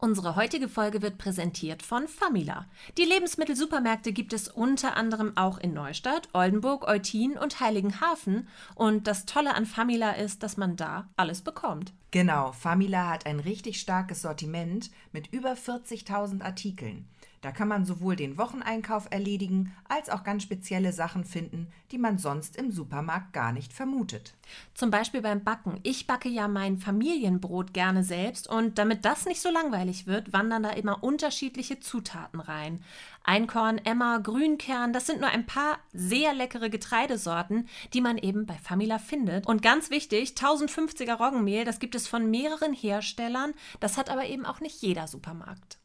Unsere heutige Folge wird präsentiert von Famila. Die Lebensmittelsupermärkte gibt es unter anderem auch in Neustadt, Oldenburg, Eutin und Heiligenhafen. Und das Tolle an Famila ist, dass man da alles bekommt. Genau, Famila hat ein richtig starkes Sortiment mit über 40.000 Artikeln. Da kann man sowohl den Wocheneinkauf erledigen, als auch ganz spezielle Sachen finden, die man sonst im Supermarkt gar nicht vermutet. Zum Beispiel beim Backen. Ich backe ja mein Familienbrot gerne selbst und damit das nicht so langweilig wird, wandern da immer unterschiedliche Zutaten rein. Einkorn, Emmer, Grünkern, das sind nur ein paar sehr leckere Getreidesorten, die man eben bei Famila findet. Und ganz wichtig, 1050er Roggenmehl, das gibt es von mehreren Herstellern, das hat aber eben auch nicht jeder Supermarkt.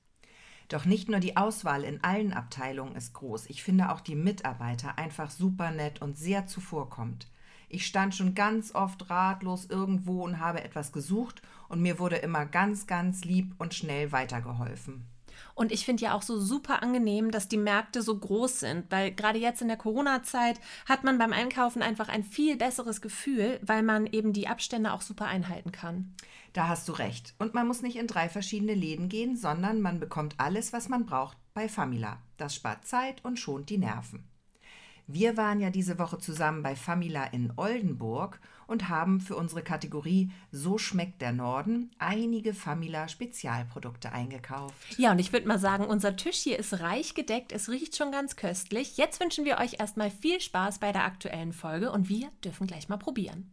Doch nicht nur die Auswahl in allen Abteilungen ist groß, ich finde auch die Mitarbeiter einfach super nett und sehr zuvorkommt. Ich stand schon ganz oft ratlos irgendwo und habe etwas gesucht und mir wurde immer ganz, ganz lieb und schnell weitergeholfen. Und ich finde ja auch so super angenehm, dass die Märkte so groß sind, weil gerade jetzt in der Corona-Zeit hat man beim Einkaufen einfach ein viel besseres Gefühl, weil man eben die Abstände auch super einhalten kann. Da hast du recht. Und man muss nicht in drei verschiedene Läden gehen, sondern man bekommt alles, was man braucht bei Famila. Das spart Zeit und schont die Nerven. Wir waren ja diese Woche zusammen bei Famila in Oldenburg und haben für unsere Kategorie So schmeckt der Norden einige Famila Spezialprodukte eingekauft. Ja, und ich würde mal sagen, unser Tisch hier ist reich gedeckt, es riecht schon ganz köstlich. Jetzt wünschen wir euch erstmal viel Spaß bei der aktuellen Folge und wir dürfen gleich mal probieren.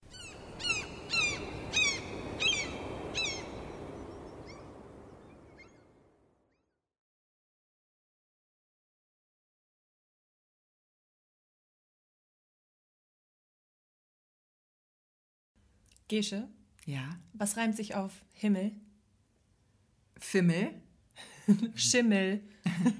Gesche, Ja. was reimt sich auf Himmel? Fimmel. Schimmel.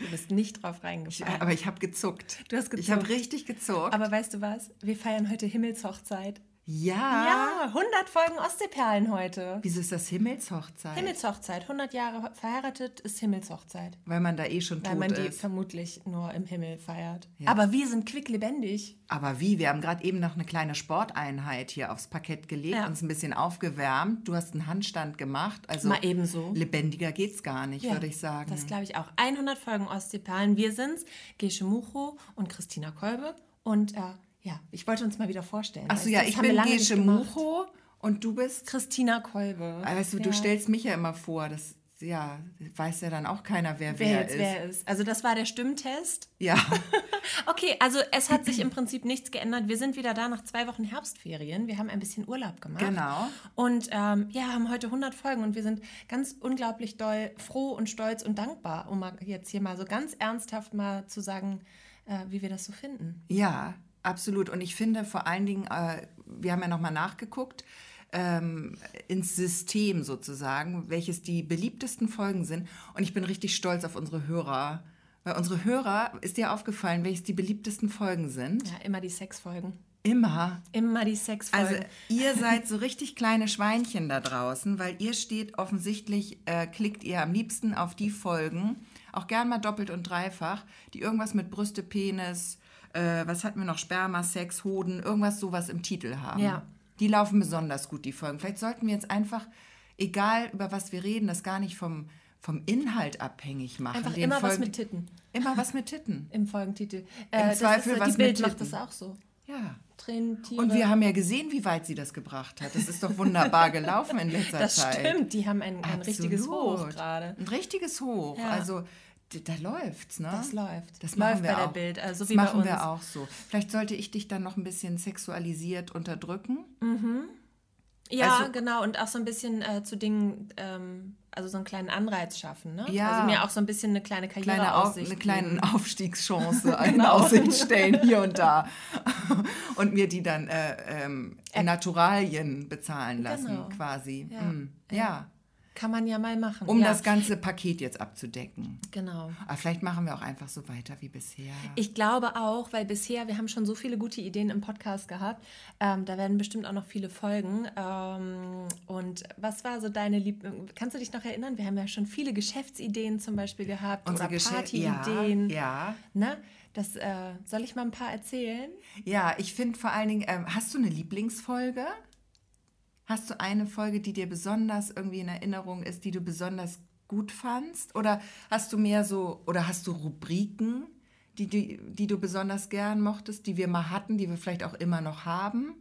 du bist nicht drauf Ich, reingefallen. aber ich habe gezuckt. Du hast Ich habe gezuckt. richtig gezuckt. Aber weißt du was? Wir feiern heute Himmelshochzeit. Ja. Ja, 100 Folgen Ostseeperlen heute. Wieso ist das Himmelshochzeit? Himmelshochzeit. 100 Jahre verheiratet ist Himmelshochzeit. Weil man da eh schon Weil tot man die ist. vermutlich nur im Himmel feiert. Ja. Aber wir sind quicklebendig. Aber wie? Wir haben gerade eben noch eine kleine Sporteinheit hier aufs Parkett gelegt, Ja. uns ein bisschen aufgewärmt. Du hast einen Handstand gemacht. Also Mal ebenso. lebendiger geht's gar nicht, Ja, würde ich sagen. Das glaube ich auch. 100 Folgen Ostseeperlen. Wir sind's, Gesche Mucho und Christina Kolbe. Und äh, ja, ich wollte uns mal wieder vorstellen. Achso, ja, ich bin Gesche. Mucho und du bist. Christina Kolbe. Weißt du, Ja. du stellst mich ja immer vor. Das ja, weiß ja dann auch keiner, wer Wer wer, jetzt ist. wer ist. Also das war der Stimmtest. Ja, Okay, also es hat sich im Prinzip nichts geändert. Wir sind wieder da nach zwei Wochen Herbstferien. Wir haben ein bisschen Urlaub gemacht. Genau. Und ähm, ja, haben heute 100 Folgen und wir sind ganz unglaublich doll froh und stolz und dankbar, um jetzt hier mal so ganz ernsthaft mal zu sagen, äh, wie wir das so finden. ja, absolut. Und ich finde vor allen Dingen, äh, wir haben ja nochmal nachgeguckt, ähm, ins System sozusagen, welches die beliebtesten Folgen sind. Und ich bin richtig stolz auf unsere Hörer. Weil unsere Hörer, ist dir aufgefallen, welches die beliebtesten Folgen sind? Ja, immer die Sexfolgen. Immer. Immer die Sexfolgen. Also ihr seid so richtig kleine Schweinchen da draußen, weil ihr steht offensichtlich, äh, klickt ihr am liebsten auf die Folgen, auch gern mal doppelt und dreifach, die irgendwas mit Brüste, Penis, äh, was hatten wir noch, Sperma, Sex, Hoden, irgendwas sowas im Titel haben. Ja. Die laufen besonders gut, die Folgen. Vielleicht sollten wir jetzt einfach, egal über was wir reden, das gar nicht vom, vom Inhalt abhängig machen. Einfach Den immer was Folgen- mit Titten Immer was mit Titten. im Folgentitel. Im das Zweifel ist, was die mit Bild macht Titten. das auch so. Ja. Tränen. Und wir haben ja gesehen, wie weit sie das gebracht hat. Das ist doch wunderbar gelaufen in letzter das Zeit. stimmt, die haben ein, ein richtiges Hoch gerade. Ein richtiges Hoch. Ja. Also da läuft's, ne? Das läuft. Das läuft machen wir bei der auch. Bild, also das wie bei machen uns. wir auch so. Vielleicht sollte ich dich dann noch ein bisschen sexualisiert unterdrücken. Ja, Also- genau. Und auch so ein bisschen äh, zu Dingen, ähm, also so einen kleinen Anreiz schaffen. Ne? Ja. Also mir auch so ein bisschen eine kleine Kleine Karriereaussicht. Auf, eine kleine geben. Aufstiegschance Genau. Aussicht stellen, hier und da. Und mir die dann äh, ähm, in Naturalien bezahlen lassen, Genau. quasi. Ja. Mm, ja. Kann man ja mal machen. Um ja. das ganze Paket jetzt abzudecken. Genau. Aber vielleicht machen wir auch einfach so weiter wie bisher. Ich glaube auch, weil bisher, wir haben schon so viele gute Ideen im Podcast gehabt. Ähm, da werden bestimmt auch noch viele Folgen. Ähm, und was war so deine Lieb... Kannst du dich noch erinnern? Wir haben ja schon viele Geschäftsideen zum Beispiel gehabt Unsere oder Partyideen. Ja, ja. Ne? Das, äh, soll ich mal ein paar erzählen? Ja, ich finde vor allen Dingen, ähm, hast du eine Lieblingsfolge? Hast du eine Folge, die dir besonders irgendwie in Erinnerung ist, die du besonders gut fandst? Oder hast du mehr so, oder hast du Rubriken, die, die, die du besonders gern mochtest, die wir mal hatten, die wir vielleicht auch immer noch haben?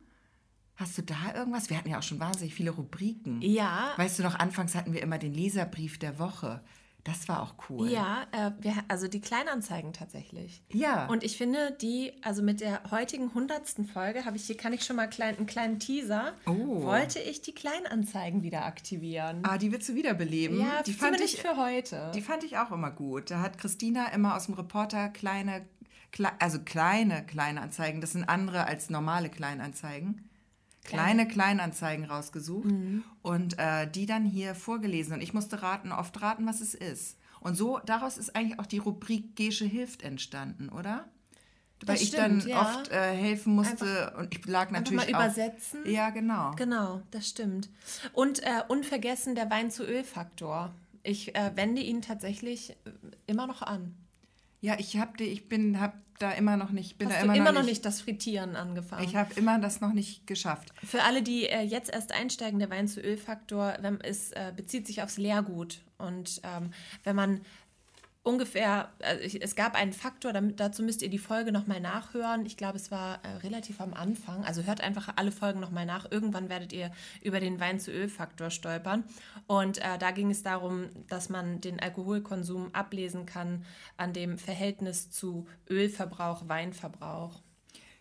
Hast du da irgendwas? Wir hatten ja auch schon wahnsinnig viele Rubriken. Ja. Weißt du noch, anfangs hatten wir immer den Leserbrief der Woche. Das war auch cool. Ja, äh, wir, also die Kleinanzeigen tatsächlich. Ja. Und ich finde, die, also mit der heutigen hundertsten Folge habe ich hier, kann ich schon mal klein, einen kleinen Teaser. Oh. Wollte ich die Kleinanzeigen wieder aktivieren. Ah, die willst du wiederbeleben? ja, die fand ich, für heute. Die fand ich auch immer gut. Da hat Christina immer aus dem Reporter kleine, klei also kleine Kleinanzeigen, das sind andere als normale Kleinanzeigen. Kleine Kleinanzeigen rausgesucht und äh, die dann hier vorgelesen. Und ich musste raten, oft raten, was es ist. Und so, daraus ist eigentlich auch die Rubrik Gesche hilft entstanden, oder? Weil Das ich stimmt, dann ja. oft äh, helfen musste und ich lag natürlich mal auch. übersetzen. Ja, genau. Genau, das stimmt. Und äh, unvergessen der Wein-zu-Öl-Faktor. Ich äh, wende ihn tatsächlich immer noch an. Ja, ich hab die, ich bin, hab da immer noch nicht, bin Hast da du immer, immer, noch nicht. nicht das Frittieren angefangen? Ich habe immer das noch nicht geschafft. Für alle, die äh, jetzt erst einsteigen, der Wein-zu-Öl-Faktor wenn, es äh, bezieht sich aufs Leergut. Und ähm, wenn man ungefähr, also ich, es gab einen Faktor, damit, dazu müsst ihr die Folge nochmal nachhören. Ich glaube, es war äh, relativ am Anfang. Also hört einfach alle Folgen nochmal nach. Irgendwann werdet ihr über den Wein-zu-Öl-Faktor stolpern. Und äh, da ging es darum, dass man den Alkoholkonsum ablesen kann an dem Verhältnis zu Ölverbrauch, Weinverbrauch.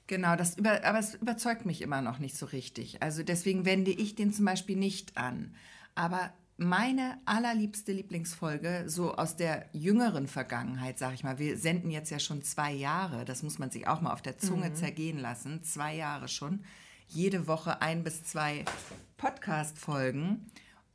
Genau, das über, aber es überzeugt mich immer noch nicht so richtig. Also deswegen wende ich den zum Beispiel nicht an. Aber meine allerliebste Lieblingsfolge, so aus der jüngeren Vergangenheit, sag ich mal, wir senden jetzt ja schon zwei Jahre, das muss man sich auch mal auf der Zunge zergehen lassen, zwei Jahre schon, jede Woche ein bis zwei Podcast-Folgen.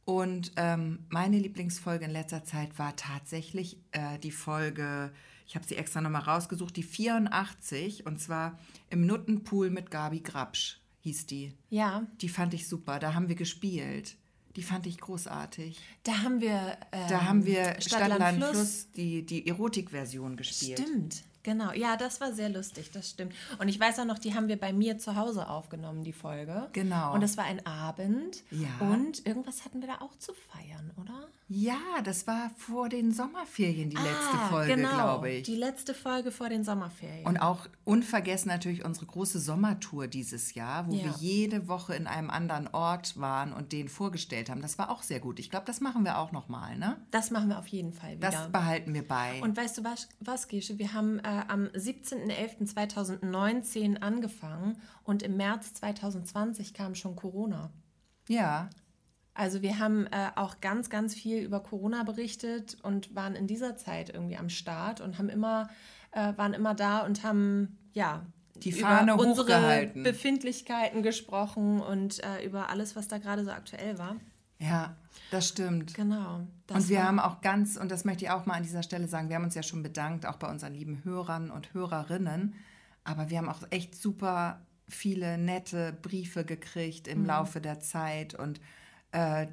Und ähm, meine Lieblingsfolge in letzter Zeit war tatsächlich äh, die Folge, ich habe sie extra nochmal rausgesucht, die 84, und zwar im Nuttenpool mit Gabi Grabsch hieß die. Ja, Die fand ich super, da haben wir gespielt. Die fand ich großartig. da haben wir. Ähm, Da haben wir Stadt, Land, Fluss. Fluss, die, die Erotikversion gespielt. Stimmt, genau. Ja, das war sehr lustig, das stimmt. Und ich weiß auch noch, die haben wir bei mir zu Hause aufgenommen, die Folge. Genau. Und es war ein Abend. Ja. Und irgendwas hatten wir da auch zu feiern, oder? Ja, das war vor den Sommerferien die letzte Folge, genau, glaube ich. Die letzte Folge vor den Sommerferien. Und auch unvergessen natürlich unsere große Sommertour dieses Jahr, wo Ja. wir jede Woche in einem anderen Ort waren und den vorgestellt haben. Das war auch sehr gut. Ich glaube, das machen wir auch nochmal, ne? das machen wir auf jeden Fall wieder. Das behalten wir bei. Und weißt du was, was Gesche? Wir haben äh, am 17.11.2019 angefangen und im März 2020 kam schon Corona. ja, Also wir haben äh, auch ganz, ganz viel über Corona berichtet und waren in dieser Zeit irgendwie am Start und haben immer, äh, waren immer da und haben ja Die Fahne über unsere. Befindlichkeiten gesprochen und äh, über alles, was da gerade so aktuell war. Ja, das stimmt. Genau. das und wir haben auch ganz, und das möchte ich auch mal an dieser Stelle sagen, wir haben uns ja schon bedankt, auch bei unseren lieben Hörern und Hörerinnen. Aber wir haben auch echt super viele nette Briefe gekriegt Mhm. im Laufe der Zeit und äh,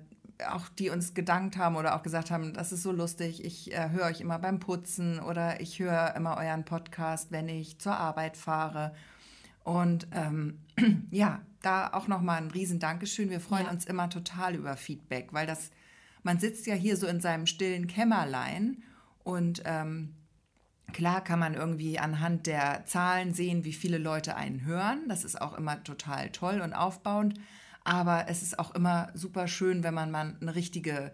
auch die uns gedankt haben oder auch gesagt haben, das ist so lustig, ich äh, höre euch immer beim Putzen oder ich höre immer euren Podcast, wenn ich zur Arbeit fahre. Und ähm, ja, da auch nochmal ein riesen Dankeschön. Wir freuen Ja. uns immer total über Feedback, weil das, man sitzt ja hier so in seinem stillen Kämmerlein und ähm, klar kann man irgendwie anhand der Zahlen sehen, wie viele Leute einen hören. Das ist auch immer total toll und aufbauend. Aber es ist auch immer super schön, wenn man mal eine richtige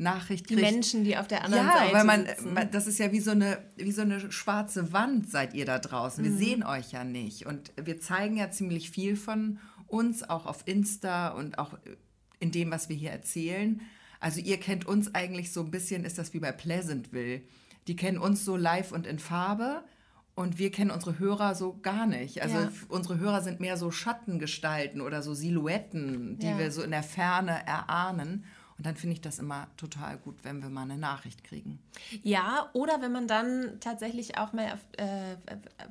Nachricht die kriegt. Menschen, die auf der anderen Ja, Seite weil man, sitzen. man- das ist ja wie so, eine, wie so eine schwarze Wand seid ihr da draußen. Mhm. Wir sehen euch ja nicht. Und wir zeigen ja ziemlich viel von uns, auch auf Insta und auch in dem, was wir hier erzählen. Also ihr kennt uns eigentlich so ein bisschen, ist das wie bei Pleasantville. Die kennen uns so live und in Farbe. Und wir kennen unsere Hörer so gar nicht. Also Ja. unsere Hörer sind mehr so Schattengestalten oder so Silhouetten, die Ja. wir so in der Ferne erahnen. Und dann finde ich das immer total gut, wenn wir mal eine Nachricht kriegen. Ja, oder wenn man dann tatsächlich auch mal auf, äh,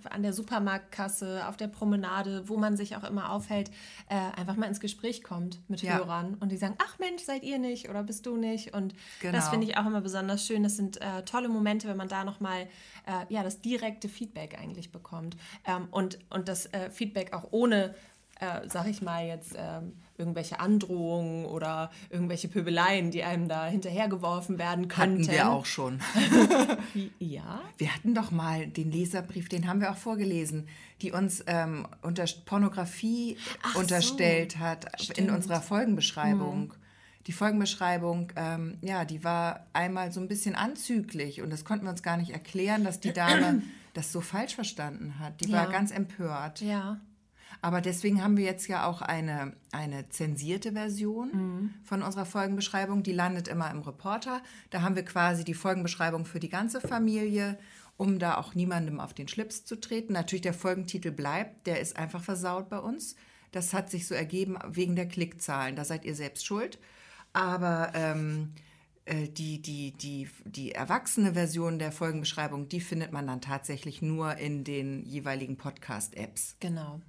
an der Supermarktkasse, auf der Promenade, wo man sich auch immer aufhält, äh, einfach mal ins Gespräch kommt mit Ja. Hörern und die sagen, ach Mensch, seid ihr nicht oder bist du nicht? Und Genau. das finde ich auch immer besonders schön. Das sind äh, tolle Momente, wenn man da nochmal äh, ja, das direkte Feedback eigentlich bekommt. Ähm, und, und das äh, Feedback auch ohne, äh, sag ich mal jetzt, ähm, irgendwelche Androhungen oder irgendwelche Pöbeleien, die einem da hinterhergeworfen werden könnten. Hatten wir auch schon. ja. Wir hatten doch mal den Leserbrief, den haben wir auch vorgelesen, die uns ähm, unter Pornografie Ach unterstellt so, hat in stimmt. unserer Folgenbeschreibung. Die Folgenbeschreibung, ähm, ja, die war einmal so ein bisschen anzüglich und das konnten wir uns gar nicht erklären, dass die Dame das so falsch verstanden hat. Die war Ja. ganz empört. Ja. Aber deswegen haben wir jetzt ja auch eine, eine zensierte Version von unserer Folgenbeschreibung. Die landet immer im Reporter. Da haben wir quasi die Folgenbeschreibung für die ganze Familie, um da auch niemandem auf den Schlips zu treten. Natürlich der Folgentitel bleibt, der ist einfach versaut bei uns. Das hat sich so ergeben wegen der Klickzahlen. Da seid ihr selbst schuld. Aber ähm, äh, die, die, die, die erwachsene Version der Folgenbeschreibung, die findet man dann tatsächlich nur in den jeweiligen Podcast-Apps. Genau.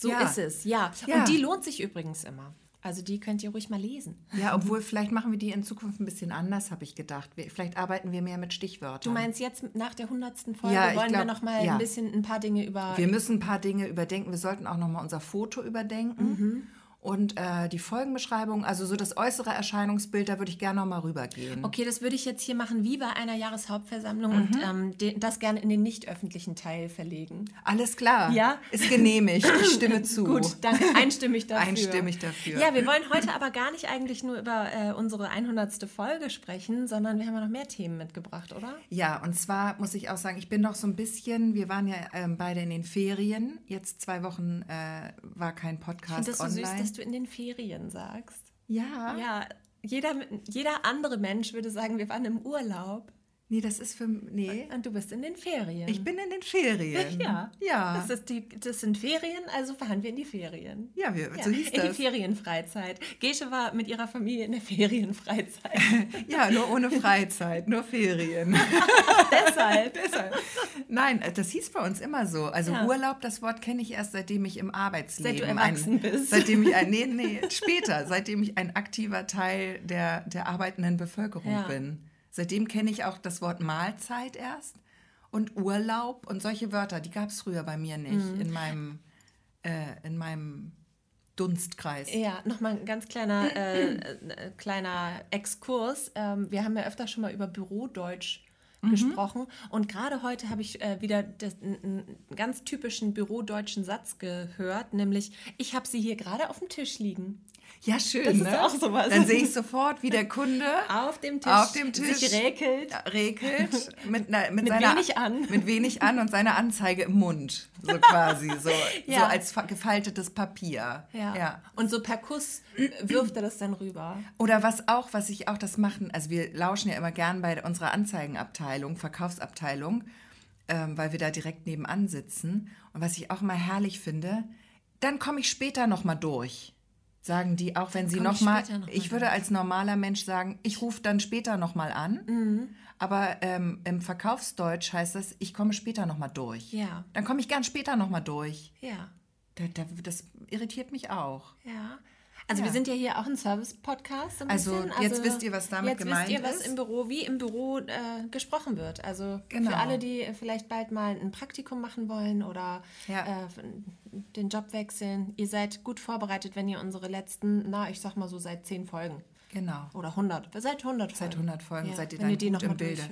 So Ja. ist es, ja. Ja. Und die lohnt sich übrigens immer. Also die könnt ihr ruhig mal lesen. Ja, obwohl vielleicht machen wir die in Zukunft ein bisschen anders, habe ich gedacht. Wir, vielleicht arbeiten wir mehr mit Stichwörtern. Du meinst jetzt nach der hundertsten Folge Ja, wollen wir glaub, noch mal ja. ein bisschen ein paar Dinge über wir müssen ein paar Dinge überdenken. Wir sollten auch noch mal unser Foto überdenken. Und äh, die Folgenbeschreibung, also so das äußere Erscheinungsbild, da würde ich gerne noch mal rübergehen. Okay, das würde ich jetzt hier machen wie bei einer Jahreshauptversammlung und Mhm. ähm, de, das gerne in den nicht öffentlichen Teil verlegen. Alles klar. Ja? Ist genehmigt. Ich stimme zu. Gut, danke. Einstimmig dafür. Einstimmig dafür. Ja, wir wollen heute aber gar nicht eigentlich nur über äh, unsere 100. Folge sprechen, sondern wir haben ja noch mehr Themen mitgebracht, oder? Ja, und zwar muss ich auch sagen, ich bin noch so ein bisschen, wir waren ja ähm, beide in den Ferien. Jetzt zwei Wochen äh, war kein Ich Podcast finde das so online. süß, dass du in den Ferien sagst. ja. Ja, jeder, jeder andere Mensch würde sagen, wir waren im Urlaub Nee, das ist für nee. und du bist in den Ferien. Ich bin in den Ferien. ja. Ja. Das, ist die, das sind Ferien, also fahren wir in die Ferien. Ja, wir, Ja, so hieß in die das. Ferienfreizeit. Gesche war mit ihrer Familie in der Ferienfreizeit. Ja, nur ohne Freizeit, nur Ferien. Deshalb. Deshalb. Nein, äh, das hieß bei uns immer so. Also Ja. Urlaub, das Wort kenne ich erst, seitdem ich im Arbeitsleben Seit du erwachsen ein, bist. Seitdem ich ein, nee, nee, später, seitdem ich ein aktiver Teil der, der arbeitenden Bevölkerung Ja. bin. Seitdem kenne ich auch das Wort Mahlzeit erst und Urlaub und solche Wörter, die gab es früher bei mir nicht Mhm. in meinem, äh, in meinem Dunstkreis. Ja, nochmal ein ganz kleiner, äh, äh, kleiner Exkurs. Ähm, wir haben ja öfter schon mal über Bürodeutsch Mhm. gesprochen und gerade heute habe ich äh, wieder das, einen, einen ganz typischen bürodeutschen Satz gehört, nämlich ich habe sie hier gerade auf dem Tisch liegen. Ja, schön, Das ist ne? auch sowas. Dann sehe ich sofort, wie der Kunde Auf dem Tisch, Auf dem Tisch. sich räkelt. regelt mit, einer, mit, Mit seiner, wenig an. Mit wenig an und seiner Anzeige im Mund. So quasi. So, so Ja. als fa- gefaltetes Papier. Ja. ja. Und so per Kuss wirft er das dann rüber. Oder was auch, was ich auch das machen, also wir lauschen ja immer gern bei unserer Anzeigenabteilung, Verkaufsabteilung, ähm, weil wir da direkt nebenan sitzen. Und was ich auch mal herrlich finde, dann komme ich später nochmal durch. Sagen die, auch wenn sie ich nochmal, später noch mal ich würde als normaler Mensch sagen, ich rufe dann später nochmal an. Mhm. Aber ähm, im Verkaufsdeutsch heißt das, ich komme später nochmal durch. Ja. Dann komme ich gern später nochmal durch. Ja. Da, da, das irritiert mich auch. Ja. Also Ja. wir sind ja hier auch ein Service-Podcast. so ein Also, bisschen. jetzt wisst ihr, was damit jetzt gemeint wisst ihr, was ist. im Büro, wie im Büro äh, gesprochen wird. Also Genau. für alle, die vielleicht bald mal ein Praktikum machen wollen oder Ja. äh, den Job wechseln. Ihr seid gut vorbereitet, wenn ihr unsere letzten, na, ich sag mal so seit zehn Folgen Genau. oder 100, seit 100 Folgen. Seit 100 Folgen ja, seid ihr wenn dann ihr die noch im Bilde.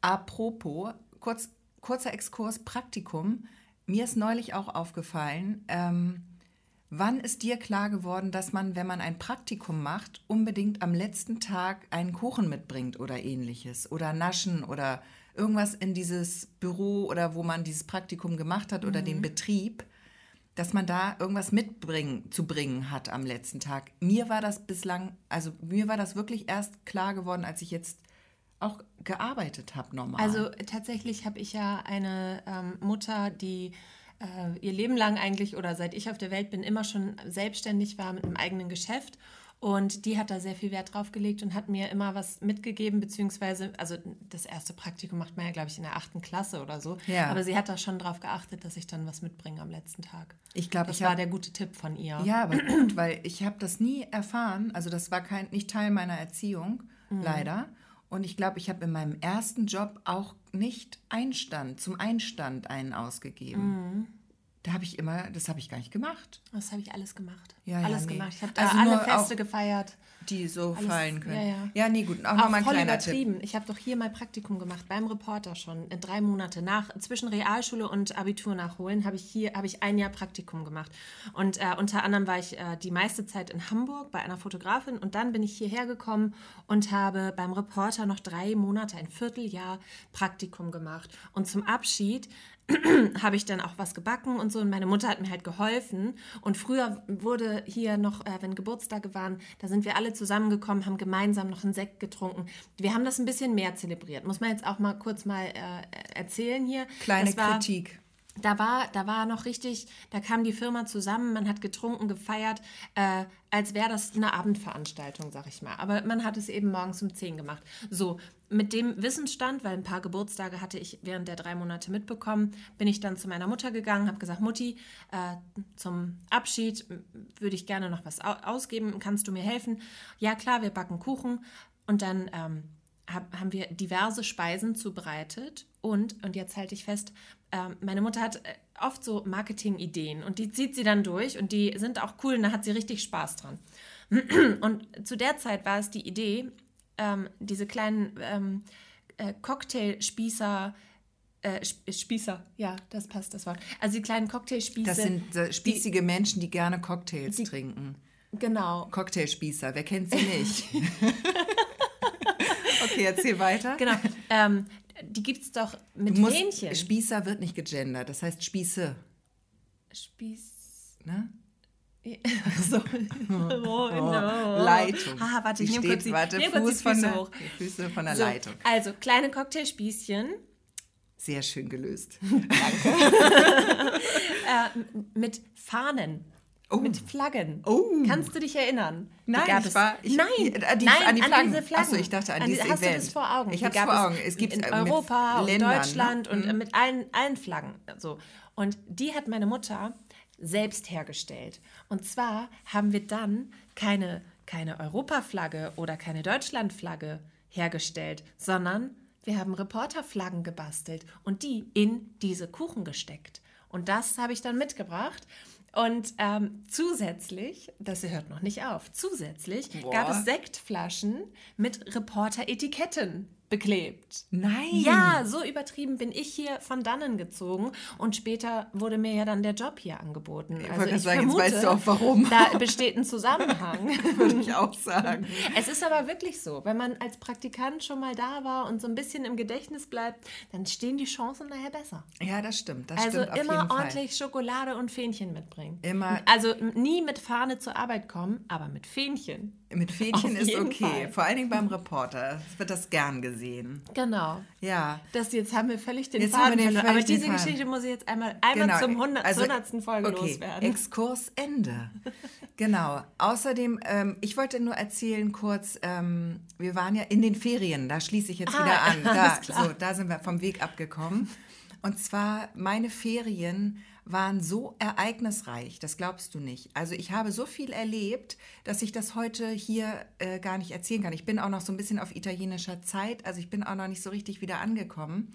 Apropos, kurz, kurzer Exkurs Praktikum. Mir ist neulich auch aufgefallen, ähm, wann ist dir klar geworden, dass man, wenn man ein Praktikum macht, unbedingt am letzten Tag einen Kuchen mitbringt oder ähnliches oder Naschen oder irgendwas in dieses Büro oder wo man dieses Praktikum gemacht hat oder den Betrieb, dass man da irgendwas mitbringen zu bringen hat am letzten Tag. Mir war das bislang, also mir war das wirklich erst klar geworden, als ich jetzt auch gearbeitet habe normal. Also tatsächlich habe ich ja eine ähm, Mutter, die äh, ihr Leben lang eigentlich oder seit ich auf der Welt bin immer schon selbstständig war mit einem eigenen Geschäft. Und die hat da sehr viel Wert drauf gelegt und hat mir immer was mitgegeben, beziehungsweise, also das erste Praktikum macht man ja, glaube ich, in der achten Klasse oder so. Ja. Aber sie hat da schon drauf geachtet, dass ich dann was mitbringe am letzten Tag. Ich glaube, Das ich war habe der gute Tipp von ihr. ja, aber gut, weil ich habe das nie erfahren. Also das war kein nicht Teil meiner Erziehung, Mhm. leider. Und ich glaube, ich habe in meinem ersten Job auch nicht Einstand zum Einstand einen ausgegeben. Mhm. Da habe ich immer, das habe ich gar nicht gemacht. Das habe ich alles gemacht. Ja, ja, alles nee. gemacht. Ich habe da Also alle Feste gefeiert. Die so Alles- fallen können. ja, ja. ja nee, gut. Auch, Auch nochmal ein voll kleiner Tipp. Ich habe doch hier mal Praktikum gemacht beim Reporter schon. In drei Monate nach zwischen Realschule und Abitur nachholen habe ich hier habe ich ein Jahr Praktikum gemacht. Und äh, unter anderem war ich äh, die meiste Zeit in Hamburg bei einer Fotografin und dann bin ich hierher gekommen und habe beim Reporter noch drei Monate, ein Vierteljahr Praktikum gemacht. Und zum Abschied habe ich dann auch was gebacken und so und meine Mutter hat mir halt geholfen und früher wurde hier noch, äh, wenn Geburtstage waren, da sind wir alle zusammengekommen, haben gemeinsam noch einen Sekt getrunken. Wir haben das ein bisschen mehr zelebriert, muss man jetzt auch mal kurz mal äh, erzählen hier. Kleine war, Kritik. Da war, da war noch richtig, da kam die Firma zusammen, man hat getrunken, gefeiert, äh, als wäre das eine Abendveranstaltung, sag ich mal. Aber man hat es eben morgens um 10 gemacht. So, mit dem Wissensstand, weil ein paar Geburtstage hatte ich während der drei Monate mitbekommen, bin ich dann zu meiner Mutter gegangen, habe gesagt, Mutti, äh, zum Abschied würde ich gerne noch was au ausgeben, kannst du mir helfen? Ja klar, wir backen Kuchen und dann ähm, hab, haben wir diverse Speisen zubereitet und, und jetzt halte ich fest, ähm, meine Mutter hat äh, oft so Marketing-Ideen und die zieht sie dann durch und die sind auch cool und da hat sie richtig Spaß dran. Und zu der Zeit war es die Idee, ähm, diese kleinen ähm, äh, Cocktailspießer, äh, Sp- Spießer, ja, das passt, das Wort. Also die kleinen Cocktailspieße. Das sind äh, spießige Menschen, die gerne Cocktails trinken. Genau, Cocktailspießer, wer kennt sie nicht? okay, erzähl weiter. genau. ähm, die gibt es doch mit Du musst, Fähnchen. Spießer wird nicht gegendert, das heißt Spieße. Spieß. Ne? so. Oh, no. Leitung. Ah, warte, ich nehme kurz die, warte, nehm Fuß von Füße der, hoch. Füße von der So, Leitung. also kleine Cocktailspießchen Sehr schön gelöst. äh, mit Fahnen. Mit Flaggen. Oh. Kannst du dich erinnern? Nein, ich es- war- ich- nein, die- an die- nein, an die Flaggen. diese Flaggen. Ach so, ich dachte an die- dieses Hast du Event. das vor Augen? Ich hab's gab vor es Augen. Es gibt's, in äh, Europa und Ländern, ne? Deutschland und äh, Mhm. mit allen, allen Flaggen. So. Und die hat meine Mutter selbst hergestellt. Und zwar haben wir dann keine, keine Europaflagge oder keine Deutschlandflagge hergestellt, sondern wir haben Reporterflaggen gebastelt und die in diese Kuchen gesteckt. Und das habe ich dann mitgebracht. Und ähm, zusätzlich, das hört noch nicht auf, zusätzlich Boah. gab es Sektflaschen mit Reporter-Etiketten beklebt. Nein. Ja, so übertrieben bin ich hier von dannen gezogen und später wurde mir ja dann der Job hier angeboten. Also wollte gerade ich sagen, jetzt vermute, weißt du auch warum. Da besteht ein Zusammenhang. Würde ich auch sagen. Es ist aber wirklich so, wenn man als Praktikant schon mal da war und so ein bisschen im Gedächtnis bleibt, dann stehen die Chancen nachher besser. Ja, das stimmt. Das Also stimmt immer jeden Fall. ordentlich Schokolade und Fähnchen mitbringen. Immer- Also nie mit Fahne zur Arbeit kommen, aber mit Fähnchen. Mit Fähnchen Auf ist okay. Fall. Vor allen Dingen beim Reporter wird das gern gesehen. Genau. Ja. Das jetzt haben wir völlig den Jetzt haben Faden wir den verloren. Aber diese Faden. Geschichte muss ich jetzt einmal, einmal zum 100, also- zur 100. Folge okay. loswerden. Exkurs Ende. genau. Außerdem, ähm, ich wollte nur erzählen kurz, ähm, wir waren ja in den Ferien, da schließe ich jetzt Ah, wieder an. Da, so, da sind wir vom Weg abgekommen. Und zwar, meine Ferien waren so ereignisreich, das glaubst du nicht. Also ich habe so viel erlebt, dass ich das heute hier äh, gar nicht erzählen kann. Ich bin auch noch so ein bisschen auf italienischer Zeit, also ich bin auch noch nicht so richtig wieder angekommen.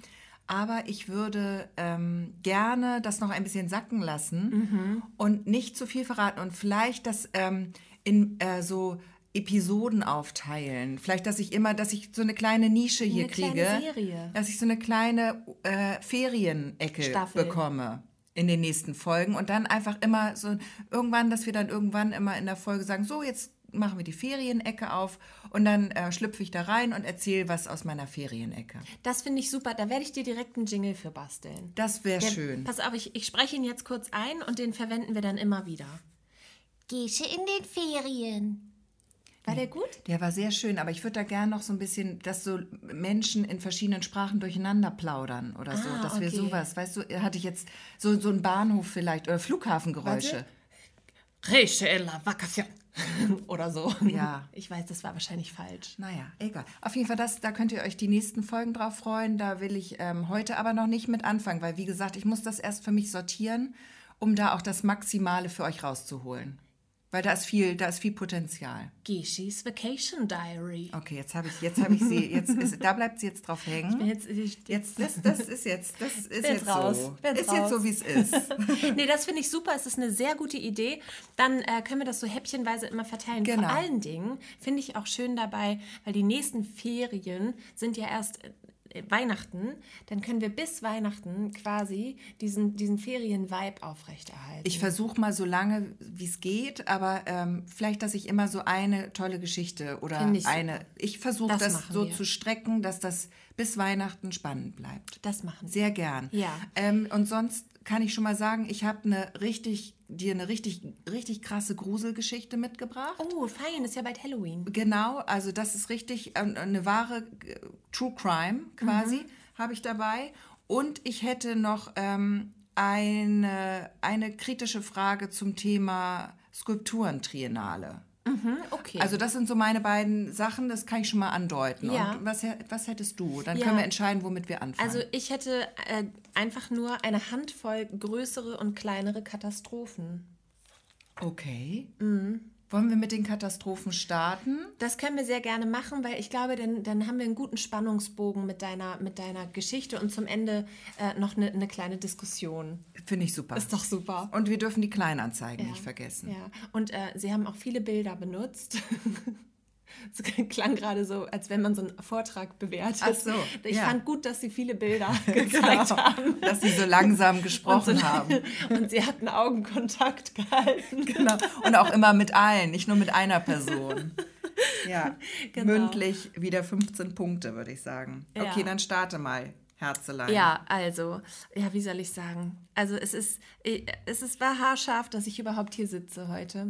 Aber ich würde ähm, gerne das noch ein bisschen sacken lassen und nicht zu viel verraten und vielleicht das ähm, in äh, so Episoden aufteilen. Vielleicht, dass ich immer, dass ich so eine kleine Nische hier Eine kleine kriege. Dass ich so eine kleine äh, Ferienecke Staffel. bekomme in den nächsten Folgen und dann einfach immer so irgendwann, dass wir dann irgendwann immer in der Folge sagen, so jetzt machen wir die Ferienecke auf und dann äh, schlüpfe ich da rein und erzähle was aus meiner Ferienecke. Das finde ich super. Da werde ich dir direkt einen Jingle für basteln. Das wäre schön. Pass auf, ich, ich spreche ihn jetzt kurz ein und den verwenden wir dann immer wieder. Gesche in den Ferien. War der gut? Der war sehr schön, aber ich würde da gern noch so ein bisschen, dass so Menschen in verschiedenen Sprachen durcheinander plaudern oder so, Ah, dass wir okay. sowas, weißt du, hatte ich jetzt so, so einen Bahnhof vielleicht oder Flughafengeräusche. Vacation. Oder so. Ja. Ich weiß, das war wahrscheinlich falsch. Naja, egal. Auf jeden Fall, das, da könnt ihr euch die nächsten Folgen drauf freuen. Da will ich ähm, heute aber noch nicht mit anfangen, weil, wie gesagt, ich muss das erst für mich sortieren, um da auch das Maximale für euch rauszuholen. Weil da ist viel, da ist viel Potenzial. Gishis Vacation Diary. Okay, jetzt habe ich, jetzt habe ich sie, jetzt ist, da bleibt sie jetzt drauf hängen. Jetzt, ich, Jetzt, das, das ist jetzt, das ist jetzt raus. so. Bin Ist raus. jetzt so, wie es ist. nee, das finde ich super. Es ist eine sehr gute Idee. Dann äh, können wir das so häppchenweise immer verteilen. Genau. Vor allen Dingen finde ich auch schön dabei, weil die nächsten Ferien sind ja erst Weihnachten. Dann können wir bis Weihnachten quasi diesen, diesen Ferien-Vibe aufrechterhalten. Ich versuche mal so lange, wie es geht, aber ähm, vielleicht, dass ich immer so eine tolle Geschichte oder ich eine. Ich versuche Das das, so wir. zu strecken, dass das bis Weihnachten spannend bleibt. das machen wir. Sehr gern. Ja. Ähm, und sonst kann ich schon mal sagen, ich habe eine richtig, dir eine richtig, richtig krasse Gruselgeschichte mitgebracht. Oh, fein, ist ja bald Halloween. Genau, also das ist richtig äh, eine wahre äh, True Crime quasi Mhm. habe ich dabei. Und ich hätte noch ähm, eine, eine kritische Frage zum Thema Skulpturentriennale. Hm, okay. Also das sind so meine beiden Sachen, das kann ich schon mal andeuten. Ja. Und was, was hättest du? Dann Ja. können wir entscheiden, womit wir anfangen. Also ich hätte äh, einfach nur eine Handvoll größere und kleinere Katastrophen. okay. Mhm. Wollen wir mit den Katastrophen starten? Das können wir sehr gerne machen, weil ich glaube, dann, dann haben wir einen guten Spannungsbogen mit deiner, mit deiner Geschichte und zum Ende äh, noch eine, eine kleine Diskussion. Finde ich super. Ist doch super. Und wir dürfen die Kleinanzeigen nicht vergessen. Ja, und äh, sie haben auch viele Bilder benutzt. Es klang gerade so, als wenn man so einen Vortrag bewertet. Ach so, Ich ja. fand gut, dass sie viele Bilder gezeigt haben. Dass sie so langsam gesprochen Und so- haben. Und sie hatten Augenkontakt gehalten. Genau. Und auch immer mit allen, nicht nur mit einer Person. Ja, Genau. mündlich wieder 15 Punkte, würde ich sagen. Ja. Okay, dann starte mal, Herzelein. Ja, also, ja, wie soll ich sagen? Also es ist, äh, es ist war haarscharf, dass ich überhaupt hier sitze heute.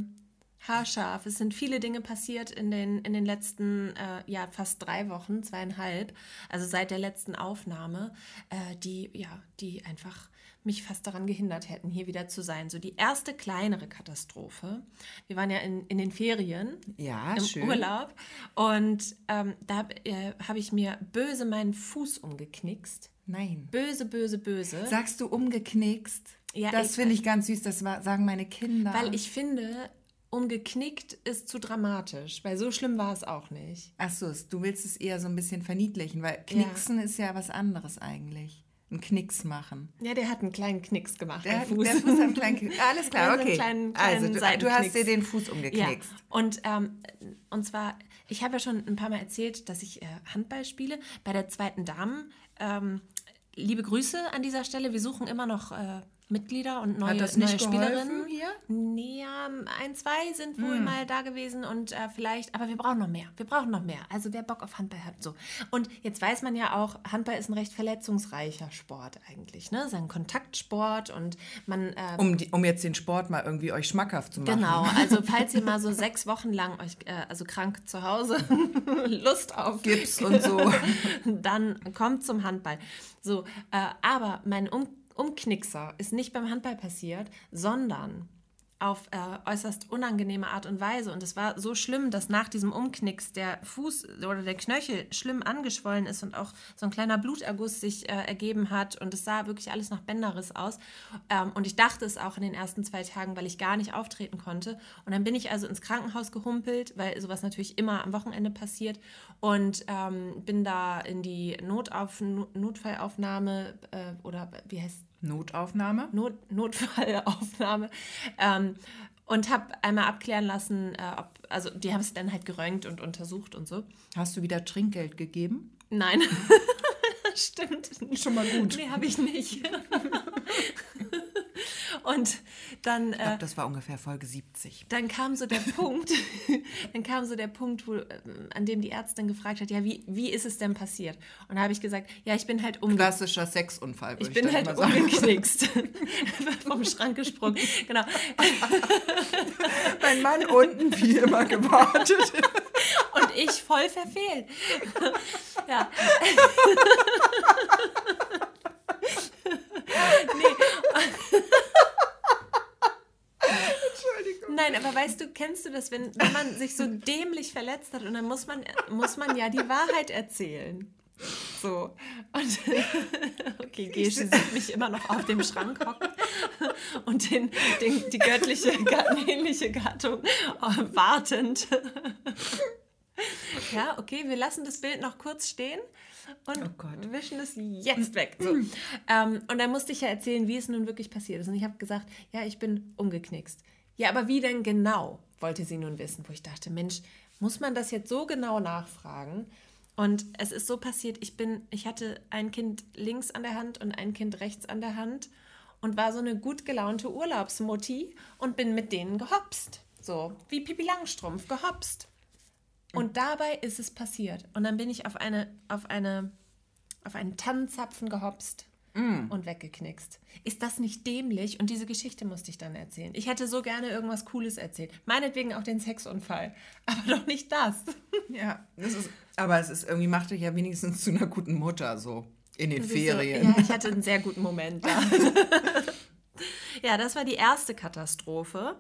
Haarscharf. Es sind viele Dinge passiert in den, in den letzten, äh, ja, fast drei Wochen, zweieinhalb, also seit der letzten Aufnahme, äh, die, ja, die einfach mich fast daran gehindert hätten, hier wieder zu sein. So die erste kleinere Katastrophe. Wir waren ja in, in den Ferien Ja, im schön. Urlaub und ähm, da äh, habe ich mir böse meinen Fuß umgeknickst. Nein. Böse, böse, böse. Sagst du umgeknickst? Ja, das finde ich ganz süß, das wa- sagen meine Kinder. Weil ich finde, umgeknickt ist zu dramatisch, weil so schlimm war es auch nicht. Ach so, du willst es eher so ein bisschen verniedlichen, weil Knicksen ist ja was anderes eigentlich. Ein Knicks machen. Ja, der hat einen kleinen Knicks gemacht Der, Fuß. der Fuß hat einen kleinen Knicks. Alles klar, Also okay. kleinen- also, kleinen du, du hast dir den Fuß ja, umgeknickst. und, ähm, und zwar, ich habe ja schon ein paar Mal erzählt, dass ich äh, Handball spiele bei der zweiten Damen. Ähm, liebe Grüße an dieser Stelle. Wir suchen immer noch äh, Mitglieder und neue, Hat das nicht neue Spielerinnen. hier? Nee, ja, ein, zwei sind wohl mal da gewesen und äh, vielleicht, aber wir brauchen noch mehr. Wir brauchen noch mehr. Also wer Bock auf Handball hat, so. Und jetzt weiß man ja auch, Handball ist ein recht verletzungsreicher Sport eigentlich, ne? Es ist ein Kontaktsport und man äh, Um, die, um jetzt den Sport mal irgendwie euch schmackhaft zu machen. Genau, also falls ihr mal so sechs Wochen lang euch, äh, also krank zu Hause, Lust auf Gips und so. dann kommt zum Handball. So, äh, aber mein um Umknickser ist nicht beim Handball passiert, sondern auf äh, äußerst unangenehme Art und Weise. Und es war so schlimm, dass nach diesem Umknicks der Fuß oder der Knöchel schlimm angeschwollen ist und auch so ein kleiner Bluterguss sich äh, ergeben hat. Und es sah wirklich alles nach Bänderriss aus. Ähm, und ich dachte es auch in den ersten zwei Tagen, weil ich gar nicht auftreten konnte. Und dann bin ich also ins Krankenhaus gehumpelt, weil sowas natürlich immer am Wochenende passiert. Und ähm, bin da in die Notauf Notfallaufnahme äh, oder wie heißt Notaufnahme? Not Notfallaufnahme ähm, und habe einmal abklären lassen, äh, ob, also die haben es dann halt geröntgt und untersucht und so. Hast du wieder Trinkgeld gegeben? Nein, stimmt. Schon mal gut. Nee, habe ich nicht. und dann, Ich äh, glaube, das war ungefähr Folge 70. dann kam so der Punkt, dann kam so der Punkt, wo, äh, an dem die Ärztin gefragt hat, ja, wie, wie ist es denn passiert? Und da habe ich gesagt, ja, ich bin halt umge Klassischer Sexunfall, würde ich ich, bin halt umgeknickst. Vom Schrank gesprungen. Genau. Mein Mann unten wie immer gewartet. Und ich voll verfehlt. ja. nee. Nein, aber weißt du, kennst du das, wenn, wenn man sich so dämlich verletzt hat und dann muss man, muss man ja die Wahrheit erzählen. So. Und okay, Gesche sieht mich immer noch auf dem Schrank hocken und den, den, die göttliche, ähnliche Gattung äh, wartend. Ja, okay, wir lassen das Bild noch kurz stehen und Oh wischen es jetzt weg. So. ähm, und dann musste ich ja erzählen, wie es nun wirklich passiert ist. Und ich habe gesagt, ja, ich bin umgeknickst. Ja, aber wie denn genau, wollte sie nun wissen, wo ich dachte, Mensch, muss man das jetzt so genau nachfragen? Und es ist so passiert, ich bin, ich hatte ein Kind links an der Hand und ein Kind rechts an der Hand und war so eine gut gelaunte Urlaubsmutti und bin mit denen gehopst. So, wie Pipi Langstrumpf, gehopst. Und dabei ist es passiert. Und dann bin ich auf eine, auf eine, auf einen Tannenzapfen gehopst und weggeknickst. Ist das nicht dämlich? Und diese Geschichte musste ich dann erzählen. Ich hätte so gerne irgendwas Cooles erzählt. Meinetwegen auch den Sexunfall. Aber doch nicht das. Ja, das ist, aber es ist irgendwie, macht dich ja wenigstens zu einer guten Mutter, so in den Das Ferien. So, ja, ich hatte einen sehr guten Moment da. ja, das war die erste Katastrophe.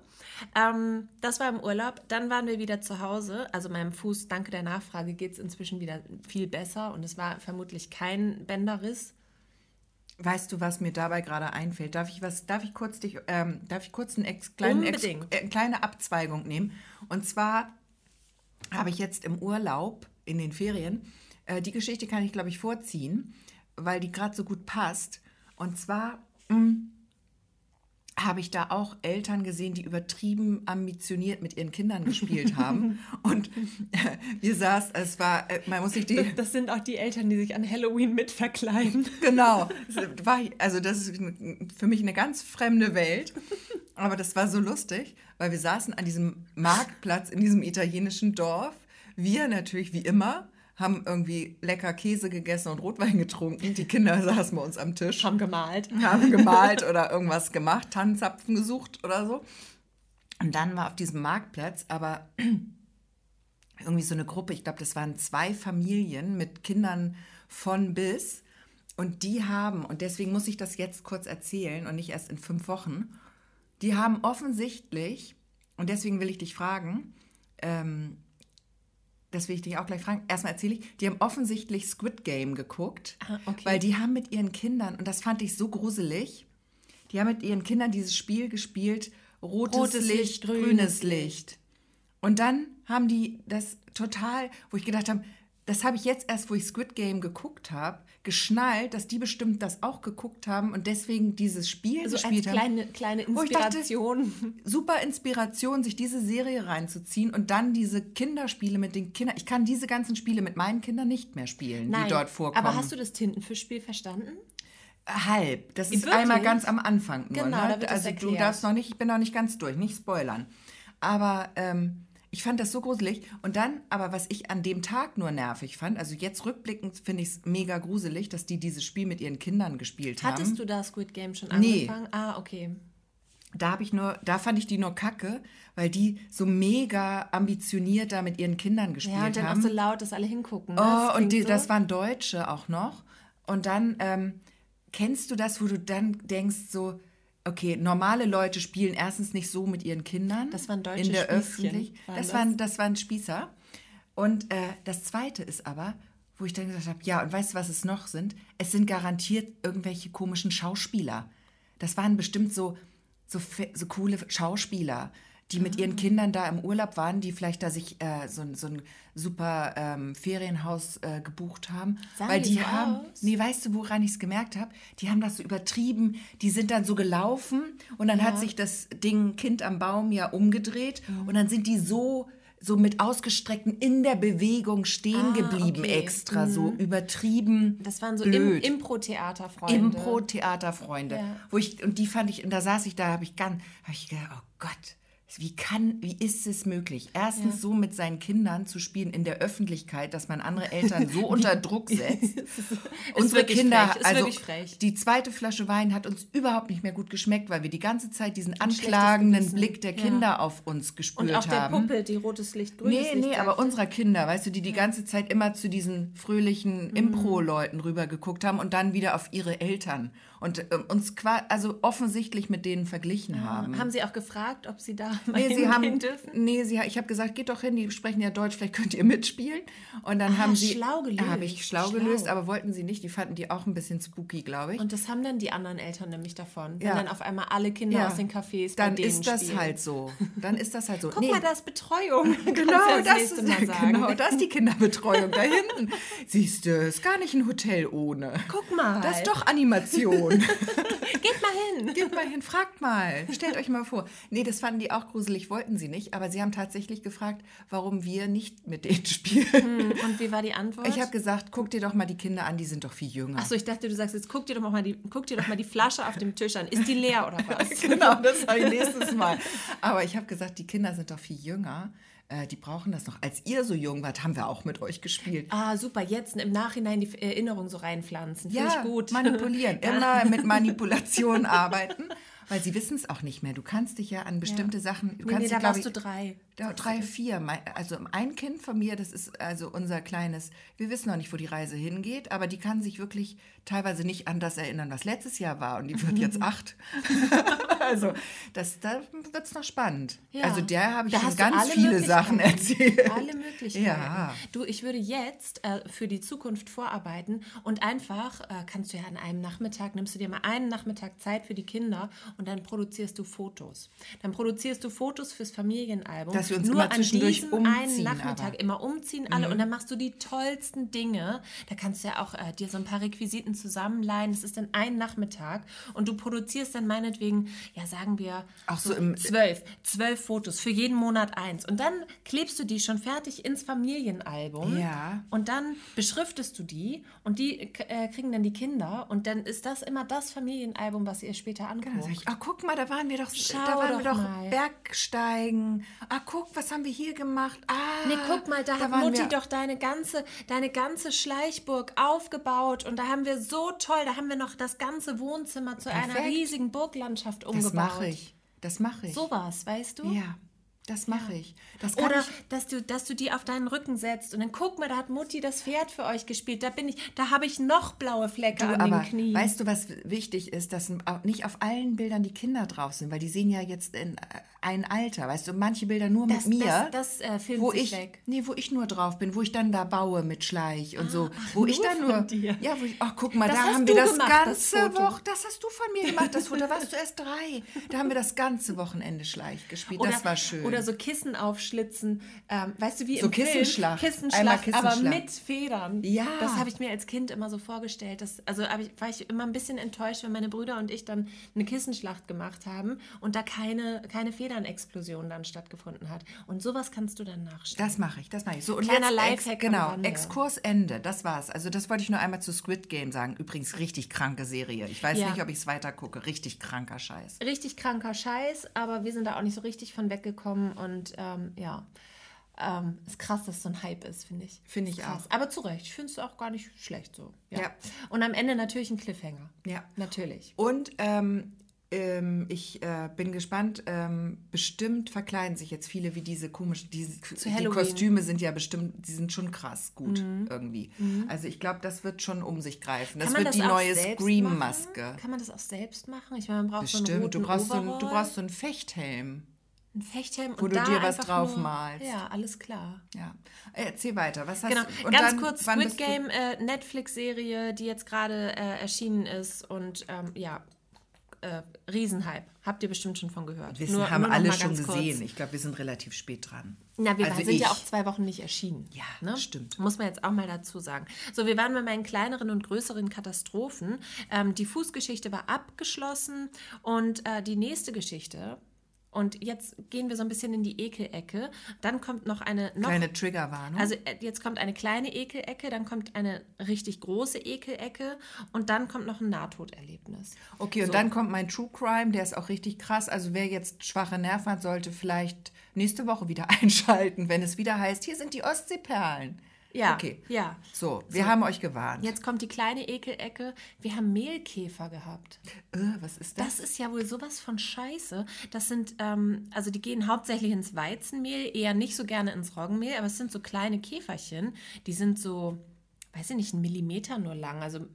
Ähm, das war im Urlaub. Dann waren wir wieder zu Hause. Also meinem Fuß, danke der Nachfrage, geht es inzwischen wieder viel besser. Und es war vermutlich kein Bänderriss. Weißt du, was mir dabei gerade einfällt? Darf ich was, darf ich kurz dich, ähm, darf ich kurz einen Ex, kleinen Ex, äh, kleine Abzweigung nehmen? Und zwar habe ich jetzt im Urlaub in den Ferien, äh, die Geschichte kann ich glaube ich vorziehen, weil die gerade so gut passt. Und zwar mh, habe ich da auch Eltern gesehen, die übertrieben ambitioniert mit ihren Kindern gespielt haben. Und äh, wir saßen, es war, äh, man muss sich die, Das sind auch die Eltern, die sich an Halloween mit verkleiden. Genau. War, also das ist für mich eine ganz fremde Welt. Aber das war so lustig, weil wir saßen an diesem Marktplatz in diesem italienischen Dorf. Wir natürlich wie immer haben irgendwie lecker Käse gegessen und Rotwein getrunken. Die Kinder saßen bei uns am Tisch, Haben gemalt. haben gemalt oder irgendwas gemacht, Tannenzapfen gesucht oder so. Und dann war auf diesem Marktplatz aber irgendwie so eine Gruppe, ich glaube, das waren zwei Familien mit Kindern von bis. Und die haben, und deswegen muss ich das jetzt kurz erzählen und nicht erst in fünf Wochen, die haben offensichtlich, und deswegen will ich dich fragen, ähm, das will ich dich auch gleich fragen. Erstmal erzähle ich, die haben offensichtlich Squid Game geguckt, Ah, okay. weil die haben mit ihren Kindern, und das fand ich so gruselig, die haben mit ihren Kindern dieses Spiel gespielt, rotes, Rotes Licht, Licht, grünes grünes Licht. Und dann haben die das total, wo ich gedacht habe, das habe ich jetzt erst, wo ich Squid Game geguckt habe, geschnallt, dass die bestimmt das auch geguckt haben und deswegen dieses Spiel Also als gespielt haben. kleine, kleine Wo ich dachte, Inspiration. super Inspiration, sich diese Serie reinzuziehen und dann diese Kinderspiele mit den Kindern. Ich kann diese ganzen Spiele mit meinen Kindern nicht mehr spielen, die dort vorkommen. aber hast du das Tintenfischspiel verstanden? Halb. Das ist Wirklich? einmal ganz am Anfang nur. Genau, da ne? wird das Also du darfst noch nicht, ich bin noch nicht ganz durch, nicht spoilern. Aber ähm, ich fand das so gruselig. Und dann, aber was ich an dem Tag nur nervig fand, also jetzt rückblickend finde ich es mega gruselig, dass die dieses Spiel mit ihren Kindern gespielt haben. Hattest du da Squid Game schon Nee. angefangen? Ah, okay. Da habe ich nur, da fand ich die nur kacke, weil die so mega ambitioniert da mit ihren Kindern gespielt Ja, und dann haben. auch so laut, dass alle hingucken. ne? Oh, und klingt die, so. das waren Deutsche auch noch. Und dann ähm, kennst du das, wo du dann denkst, so, okay, normale Leute spielen erstens nicht so mit ihren Kindern. Das waren deutsche In der Spießchen, Öffentlich. waren Das, das? waren, das waren Spießer. Und äh, das Zweite ist aber, wo ich dann gesagt habe, ja, und weißt du, was es noch sind? Es sind garantiert irgendwelche komischen Schauspieler. Das waren bestimmt so, so, so coole Schauspieler, die mit Ah. ihren Kindern da im Urlaub waren, die vielleicht da sich äh, so, ein- so ein super ähm, Ferienhaus äh, gebucht haben. Sahen weil die haben, aus? nee, weißt du, woran ich es gemerkt habe? Die haben das so übertrieben. Die sind dann so gelaufen und dann hat sich das Ding Kind am Baum ja umgedreht Mhm. und dann sind die so so mit ausgestreckten in der Bewegung stehen Ah, geblieben okay. extra so übertrieben Das waren so Im blöd. Impro-Theaterfreunde. Impro-Theaterfreunde. Ja. Wo ich, und die fand ich, und da saß ich da, habe ich ganz, habe ich gedacht, oh Gott, wie kann, wie ist es möglich? Erstens so mit seinen Kindern zu spielen in der Öffentlichkeit, dass man andere Eltern so unter Druck setzt. Unsere Kinder, frech, also die zweite Flasche Wein hat uns überhaupt nicht mehr gut geschmeckt, weil wir die ganze Zeit diesen schlechtes anklagenden. Blick der Ja. Kinder auf uns gespürt Und auch der haben. Puppe, die rotes Licht, grünes Nee, Licht. nee, aber sagte. unserer Kinder, weißt du, die die ganze Zeit immer zu diesen fröhlichen Mhm. Impro-Leuten rübergeguckt haben und dann wieder auf ihre Eltern und ähm, uns also offensichtlich mit denen verglichen haben. Haben sie auch gefragt, ob sie da mal Nee, sie hingehen haben, dürfen? nee, sie, ich habe gesagt, geht doch hin, die sprechen ja Deutsch, vielleicht könnt ihr mitspielen. Und dann haben sie, schlau gelöst. habe ich schlau, Schlau. gelöst, aber wollten sie nicht. Die fanden die auch ein bisschen spooky, glaube ich. Und das haben dann die anderen Eltern nämlich davon. Wenn Ja. dann auf einmal alle Kinder Ja. aus den Cafés dann ist das spielen. halt so. Dann ist das halt so. Guck Nee. mal, da ist Betreuung. Genau, das nächste ist, Mal genau, das ist die Kinderbetreuung da hinten. Siehst du, ist gar nicht ein Hotel ohne. Guck mal. Das ist doch Animation. Geht mal hin. Geht mal hin, fragt mal. Stellt euch mal vor. Nee, das fanden die auch gruselig, wollten sie nicht. Aber sie haben tatsächlich gefragt, warum wir nicht mit denen spielen. Und wie war die Antwort? Ich habe gesagt, guck dir doch mal die Kinder an, die sind doch viel jünger. Achso, ich dachte, du sagst jetzt, guck dir doch mal die, guck dir doch mal die Flasche auf dem Tisch an. Ist die leer oder was? genau, das habe ich nächstes Mal. Aber ich habe gesagt, die Kinder sind doch viel jünger. Äh, die brauchen das noch. Als ihr so jung wart, haben wir auch mit euch gespielt. Ah, super. Jetzt im Nachhinein die Erinnerung so reinpflanzen. Finde ich gut. manipulieren. Immer mit Manipulation arbeiten. Weil sie wissen es auch nicht mehr. Du kannst dich ja an bestimmte Sachen. Du Nee, kannst nee, dich, da warst du drei. Da, drei, vier. Also ein Kind von mir, das ist also unser kleines, wir wissen noch nicht, wo die Reise hingeht, aber die kann sich wirklich teilweise nicht an das erinnern, was letztes Jahr war und die wird jetzt acht. also das, da wird es noch spannend. Ja. Also der habe ich Da schon ganz viele Sachen erzählt. Alle Möglichkeiten. Ja. Du, ich würde jetzt äh, für die Zukunft vorarbeiten und einfach äh, kannst du ja an einem Nachmittag, nimmst du dir mal einen Nachmittag Zeit für die Kinder und dann produzierst du Fotos. Dann produzierst du Fotos fürs Familienalbum. Dass wir uns Nur immer an zwischendurch einen umziehen, Nachmittag aber. Mhm. immer umziehen alle und dann machst du die tollsten Dinge. Da kannst du ja auch äh, dir so ein paar Requisiten zusammenleihen. Das ist dann ein Nachmittag und du produzierst dann meinetwegen, ja sagen wir, Auch so im- zwölf, zwölf Fotos, für jeden Monat eins. Und dann klebst du die schon fertig ins Familienalbum. Ja. Und dann beschriftest du die und die äh, kriegen dann die Kinder. Und dann ist das immer das Familienalbum, was ihr später Dann anguckt. sag ich, ah, guck mal, da waren wir doch, Schau da waren wir doch doch mal. Bergsteigen. Ah, guck, was haben wir hier gemacht? Ah, Nee, guck mal, da, hat waren Mutti wir- doch deine ganze, deine ganze Schleichburg aufgebaut und da haben wir so toll, da haben wir noch das ganze Wohnzimmer zu einer Perfekt. riesigen Burglandschaft umgebaut. Das mache ich. Das mache ich. Sowas, weißt du? Ja, das mache ich. Das Oder ich. dass du, dass du die auf deinen Rücken setzt und dann guck mal, da hat Mutti das Pferd für euch gespielt. Da bin ich, da habe ich noch blaue Flecke Du, an aber den Knien. weißt du, was wichtig ist, dass nicht auf allen Bildern die Kinder drauf sind, weil die sehen ja jetzt in äh, ein Alter, weißt du, manche Bilder nur Das- mit mir, das- das, äh, filmt wo ich, weg. nee, wo ich nur drauf bin, wo ich dann da baue mit Schleich und so, wo ich dann nur, dir. ja, wo ich, ach guck mal, Das da haben wir das gemacht, ganze. Woche, das hast du von mir gemacht, das Foto, da warst du erst drei, da haben wir das ganze Wochenende Schleich gespielt, das war schön. Oder so Kissen aufschlitzen. Ähm, weißt du, wie So im Film? Kissenschlacht. Kissenschlacht, aber Kissenschlacht. mit Federn. Ja. Das habe ich mir als Kind immer so vorgestellt. Das, also ich, war ich immer ein bisschen enttäuscht, wenn meine Brüder und ich dann eine Kissenschlacht gemacht haben und da keine, keine Federnexplosion dann stattgefunden hat. Und sowas kannst du dann nachstellen. Das mache ich, das mache ich. So, und Kleiner Lifehack am Genau. Exkursende, das war's. Also das wollte ich nur einmal zu Squid Game sagen. Übrigens, richtig kranke Serie. Ich weiß Ja. nicht, ob ich es weiter gucke. Richtig kranker Scheiß. richtig kranker Scheiß, aber wir sind da auch nicht so richtig von weggekommen und ähm, ja. Ähm, ist krass, dass so ein Hype ist, finde ich. Finde ich krass. auch. Aber zu Recht, ich finde es auch gar nicht schlecht so. Ja. Ja. Und am Ende natürlich ein Cliffhanger. Ja. Natürlich. Und ähm, ähm, ich äh, bin gespannt. Ähm, bestimmt verkleiden sich jetzt viele wie diese komischen, diese, die. Kostüme sind ja bestimmt, die sind schon krass gut irgendwie. Also ich glaube, das wird schon um sich greifen. Das wird die auch neue Scream-Maske. Kann man das auch selbst machen? Ich meine, man braucht so einen Bestimmt. roten Du brauchst, so du brauchst so einen Fechthelm. Einen Fechthelm wo und du dir was drauf nur, malst. Ja, alles klar. Ja. Äh, Erzähl weiter. Was hast Genau, du? und ganz dann, kurz, Squid Game, äh, Netflix-Serie, die jetzt gerade äh, erschienen ist und ähm, ja, äh, Riesenhype. Habt ihr bestimmt schon von gehört. Wir Nur- haben nur alle schon ganz kurz. gesehen. Ich glaube, wir sind relativ spät dran. Na, wir Also sind ja ich. auch zwei Wochen nicht erschienen. Ja, ne? stimmt. Muss man jetzt auch mal dazu sagen. So, wir waren bei meinen kleineren und größeren Katastrophen. Ähm, die Fußgeschichte war abgeschlossen und äh, die nächste Geschichte. Und jetzt gehen wir so ein bisschen in die Ekelecke. Dann kommt noch eine noch Kleine Triggerwarnung. also äh, jetzt kommt eine kleine Ekelecke, dann kommt eine richtig große Ekelecke und dann kommt noch ein Nahtoderlebnis. okay, und so. dann kommt mein True Crime, der ist auch richtig krass. Also wer jetzt schwache Nerven hat, sollte vielleicht nächste Woche wieder einschalten, wenn es wieder heißt, hier sind die Ostseeperlen. Ja, Okay. ja. So, wir haben euch gewarnt. Jetzt kommt die kleine Ekelecke. Wir haben Mehlkäfer gehabt. Äh, was ist das? Das ist ja wohl sowas von Scheiße. Das sind, ähm, also die gehen hauptsächlich ins Weizenmehl, eher nicht so gerne ins Roggenmehl, aber es sind so kleine Käferchen. Die sind so weiß ich nicht, einen Millimeter nur lang. Also,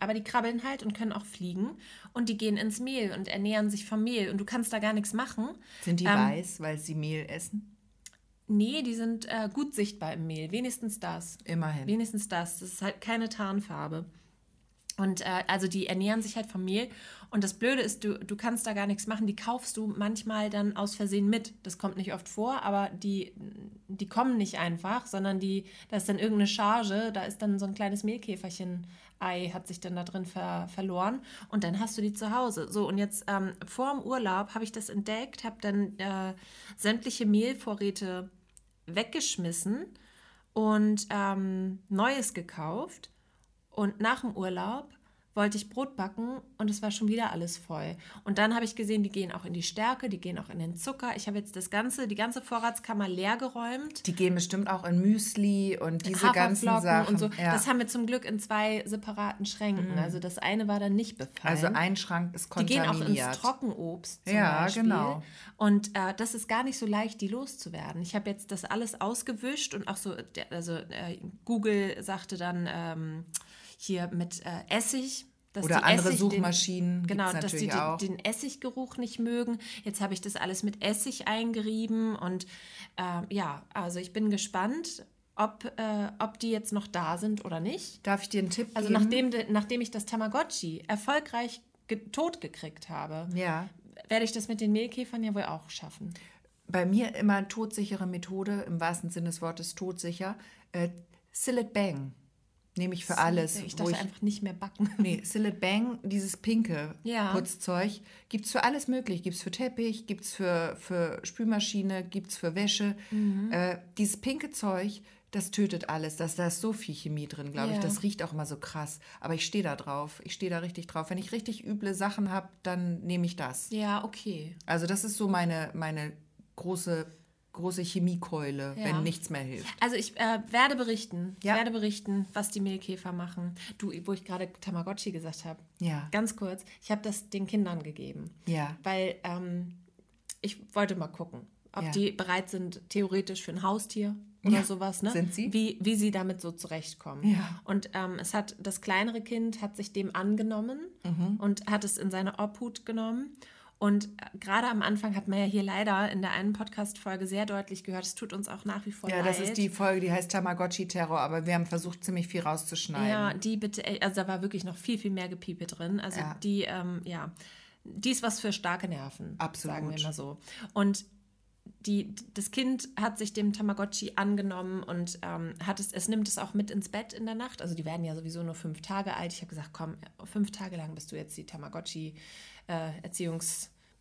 aber die krabbeln halt und können auch fliegen. Und die gehen ins Mehl und ernähren sich vom Mehl. Und du kannst da gar nichts machen. Sind die Ähm, weiß, weil sie Mehl essen? Nee, die sind äh, gut sichtbar im Mehl. Wenigstens das. Immerhin. Wenigstens das. Das ist halt keine Tarnfarbe. Und äh, also die ernähren sich halt vom Mehl. Und das Blöde ist, du, du kannst da gar nichts machen. Die kaufst du manchmal dann aus Versehen mit. Das kommt nicht oft vor, aber die, die kommen nicht einfach, sondern die, da ist dann irgendeine Charge, da ist dann so ein kleines Mehlkäferchen-Ei, hat sich dann da drin ver, verloren. Und dann hast du die zu Hause. So, und jetzt ähm, vor dem Urlaub habe ich das entdeckt, habe dann äh, sämtliche Mehlvorräte weggeschmissen und ähm, Neues gekauft. Und nach dem Urlaub wollte ich Brot backen und es war schon wieder alles voll. Und dann habe ich gesehen, die gehen auch in die Stärke, die gehen auch in den Zucker. Ich habe jetzt das ganze, die ganze Vorratskammer leer geräumt. Die gehen bestimmt auch in Müsli und diese ganzen Sachen. und so. Ja. Mhm. Das haben wir zum Glück in zwei separaten Schränken. Also das eine war dann nicht befallen. also ein Schrank ist Die gehen kontaminiert. auch ins Trockenobst zum Ja, Beispiel. genau. Und äh, das ist gar nicht so leicht, die loszuwerden. Ich habe jetzt das alles ausgewischt und auch so, also äh, Google sagte dann ähm, hier mit äh, Essig. Dass Oder die andere Essig Suchmaschinen Den, genau, dass die den, den Essiggeruch nicht mögen. Jetzt habe ich das alles mit Essig eingerieben und ähm, ja, also ich bin gespannt, ob, äh, ob die jetzt noch da sind oder nicht. Darf ich dir einen Tipp Also geben? nachdem, de- nachdem ich das Tamagotchi erfolgreich tot gekriegt habe, Ja. werde ich das mit den Mehlkäfern ja wohl auch schaffen. Bei mir immer todsichere Methode, im wahrsten Sinne des Wortes todsicher. Äh, Sillet Bang. Nehme ich für alles. Ich wo dachte einfach nicht mehr backen. Nee, Sillet Bang, dieses pinke Ja. Putzzeug, gibt es für alles möglich. Gibt es für Teppich, gibt es für, für Spülmaschine, gibt es für Wäsche. Mhm. Äh, dieses pinke Zeug, das tötet alles. Das, da ist so viel Chemie drin, glaube ich. Ja. Das riecht auch immer so krass. Aber ich stehe da drauf. Ich stehe da richtig drauf. Wenn ich richtig üble Sachen habe, dann nehme ich das. Ja, okay. Also das ist so meine, meine große, große Chemiekeule, Ja. wenn nichts mehr hilft. Also ich äh, werde berichten, Ja. werde berichten, was die Mehlkäfer machen. Du, wo ich gerade Tamagotchi gesagt habe. Ja. Ganz kurz, ich habe das den Kindern gegeben. Ja. Weil ähm, ich wollte mal gucken, ob Ja. die bereit sind, theoretisch für ein Haustier oder Ja, sowas, ne? sind sie? Wie, wie sie damit so zurechtkommen. Ja. Und ähm, es hat das kleinere Kind hat sich dem angenommen Mhm. und hat es in seine Obhut genommen. Und äh, gerade am Anfang hat man ja hier leider in der einen Podcast-Folge sehr deutlich gehört, es tut uns auch nach wie vor Ja, leid. das ist die Folge, die heißt Tamagotchi-Terror, aber wir haben versucht, ziemlich viel rauszuschneiden. Ja, die bitte, ey, also da war wirklich noch viel, viel mehr Gepiepe drin. Also Ja. die, ähm, ja, die ist was für starke Nerven, Absolut. sagen wir mal so. Und die, das Kind hat sich dem Tamagotchi angenommen und ähm, hat es, es nimmt es auch mit ins Bett in der Nacht. Also die werden ja sowieso nur fünf Tage alt. Ich habe gesagt, komm, fünf Tage lang bist du jetzt die Tamagotchi äh,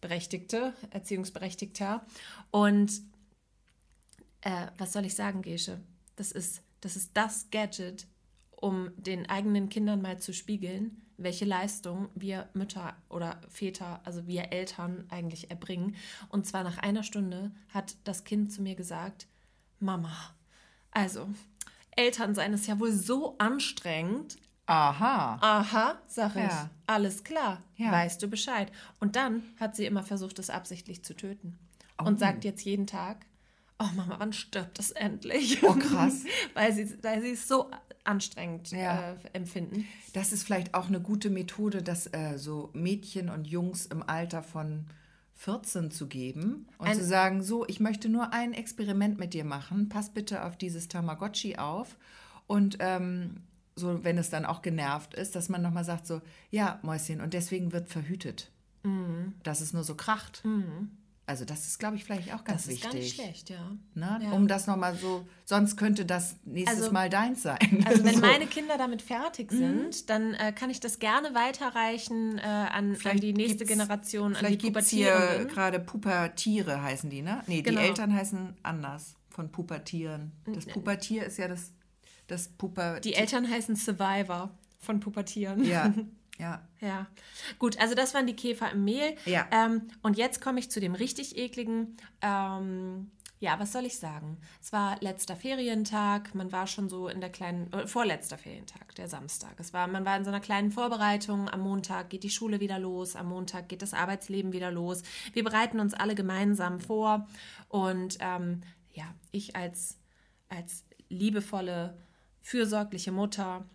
Erziehungsberechtigte, Erziehungsberechtigter. Und äh, was soll ich sagen, Gesche? Das ist, das ist das Gadget, um den eigenen Kindern mal zu spiegeln, welche Leistung wir Mütter oder Väter, also wir Eltern eigentlich erbringen. Und zwar nach einer Stunde hat das Kind zu mir gesagt, Mama, also Elternsein ist ja wohl so anstrengend. Aha. Aha, sag ich. Ja. Alles klar, Ja. weißt du Bescheid. Und dann hat sie immer versucht, es absichtlich zu töten. Oh. Und sagt jetzt jeden Tag, oh Mama, wann stirbt es endlich? Oh, krass. weil, sie, weil sie es so anstrengend Ja. äh, empfinden. Das ist vielleicht auch eine gute Methode, das äh, so Mädchen und Jungs im Alter von 14 zu geben und Ein- zu sagen, so, ich möchte nur ein Experiment mit dir machen, pass bitte auf dieses Tamagotchi auf und ähm, so, wenn es dann auch genervt ist, dass man nochmal sagt so, ja, Mäuschen, und deswegen wird verhütet, Mhm. dass es nur so kracht. Also das ist, glaube ich, vielleicht auch ganz Das ist wichtig. gar nicht schlecht, ja. Ne? Ja. Um das nochmal so, sonst könnte das nächstes Also- Mal deins sein. Also wenn so. meine Kinder damit fertig Mhm. sind, dann äh, kann ich das gerne weiterreichen äh, an, an die nächste gibt's- Generation, an die Vielleicht gibt es hier gerade Pubertiere heißen die, ne? Nee, Genau. die Eltern heißen anders von Pubertieren. Das Pubertier ist ja das, das Puber... Die Eltern heißen Survivor von Pubertieren. Ja, ja. Ja, gut, also das waren die Käfer im Mehl. Ja. Ähm, und jetzt komme ich zu dem richtig ekligen. Ähm, ja, was soll ich sagen? Es war letzter Ferientag, man war schon so in der kleinen, äh, vorletzter Ferientag, der Samstag. Es war, man war in so einer kleinen Vorbereitung. Am Montag geht die Schule wieder los, am Montag geht das Arbeitsleben wieder los. Wir bereiten uns alle gemeinsam vor. Und ähm, ja, ich als, als liebevolle fürsorgliche Mutter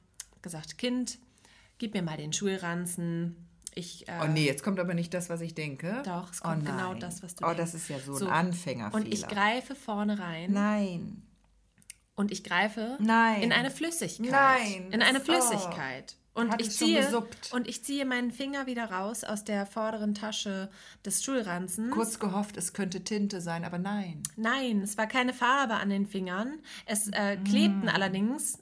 gesagt, Kind, gib mir mal den Schulranzen. Ich, äh, Oh nee, jetzt kommt aber nicht das, was ich denke. Doch, es oh, kommt genau nein. das, was du Oh, denkst. das ist ja so, So, ein Anfängerfehler. Und ich greife vorne rein Nein. und ich greife Nein. in eine Flüssigkeit. Nein, In eine oh. Und ich, ziehe, und ich ziehe meinen Finger wieder raus aus der vorderen Tasche des Schulranzens. Kurz gehofft, es könnte Tinte sein, aber nein. Nein, es war keine Farbe an den Fingern. Es äh, Mm. klebten allerdings.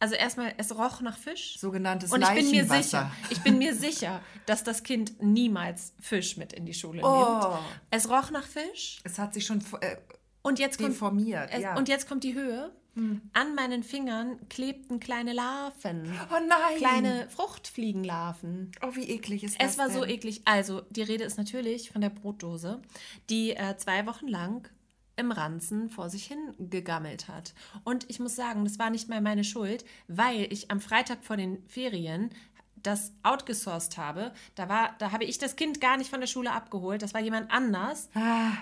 Also erstmal, es roch nach Fisch. Sogenanntes Und ich bin mir sicher, ich bin mir sicher, dass das Kind niemals Fisch mit in die Schule Oh. nimmt. Es roch nach Fisch. Es hat sich schon äh, Und jetzt kommt, deformiert. es, ja. und jetzt kommt die Höhe. An meinen Fingern klebten kleine Larven. oh nein. Kleine Fruchtfliegenlarven. Oh, wie eklig ist das Es war so denn? eklig. Also, die Rede ist natürlich von der Brotdose, die äh, zwei Wochen lang im Ranzen vor sich hin gegammelt hat. Und ich muss sagen, das war nicht mal meine Schuld, weil ich am Freitag vor den Ferien das outgesourced habe. Da, war, da habe ich das Kind gar nicht von der Schule abgeholt. Das war jemand anders. Ah,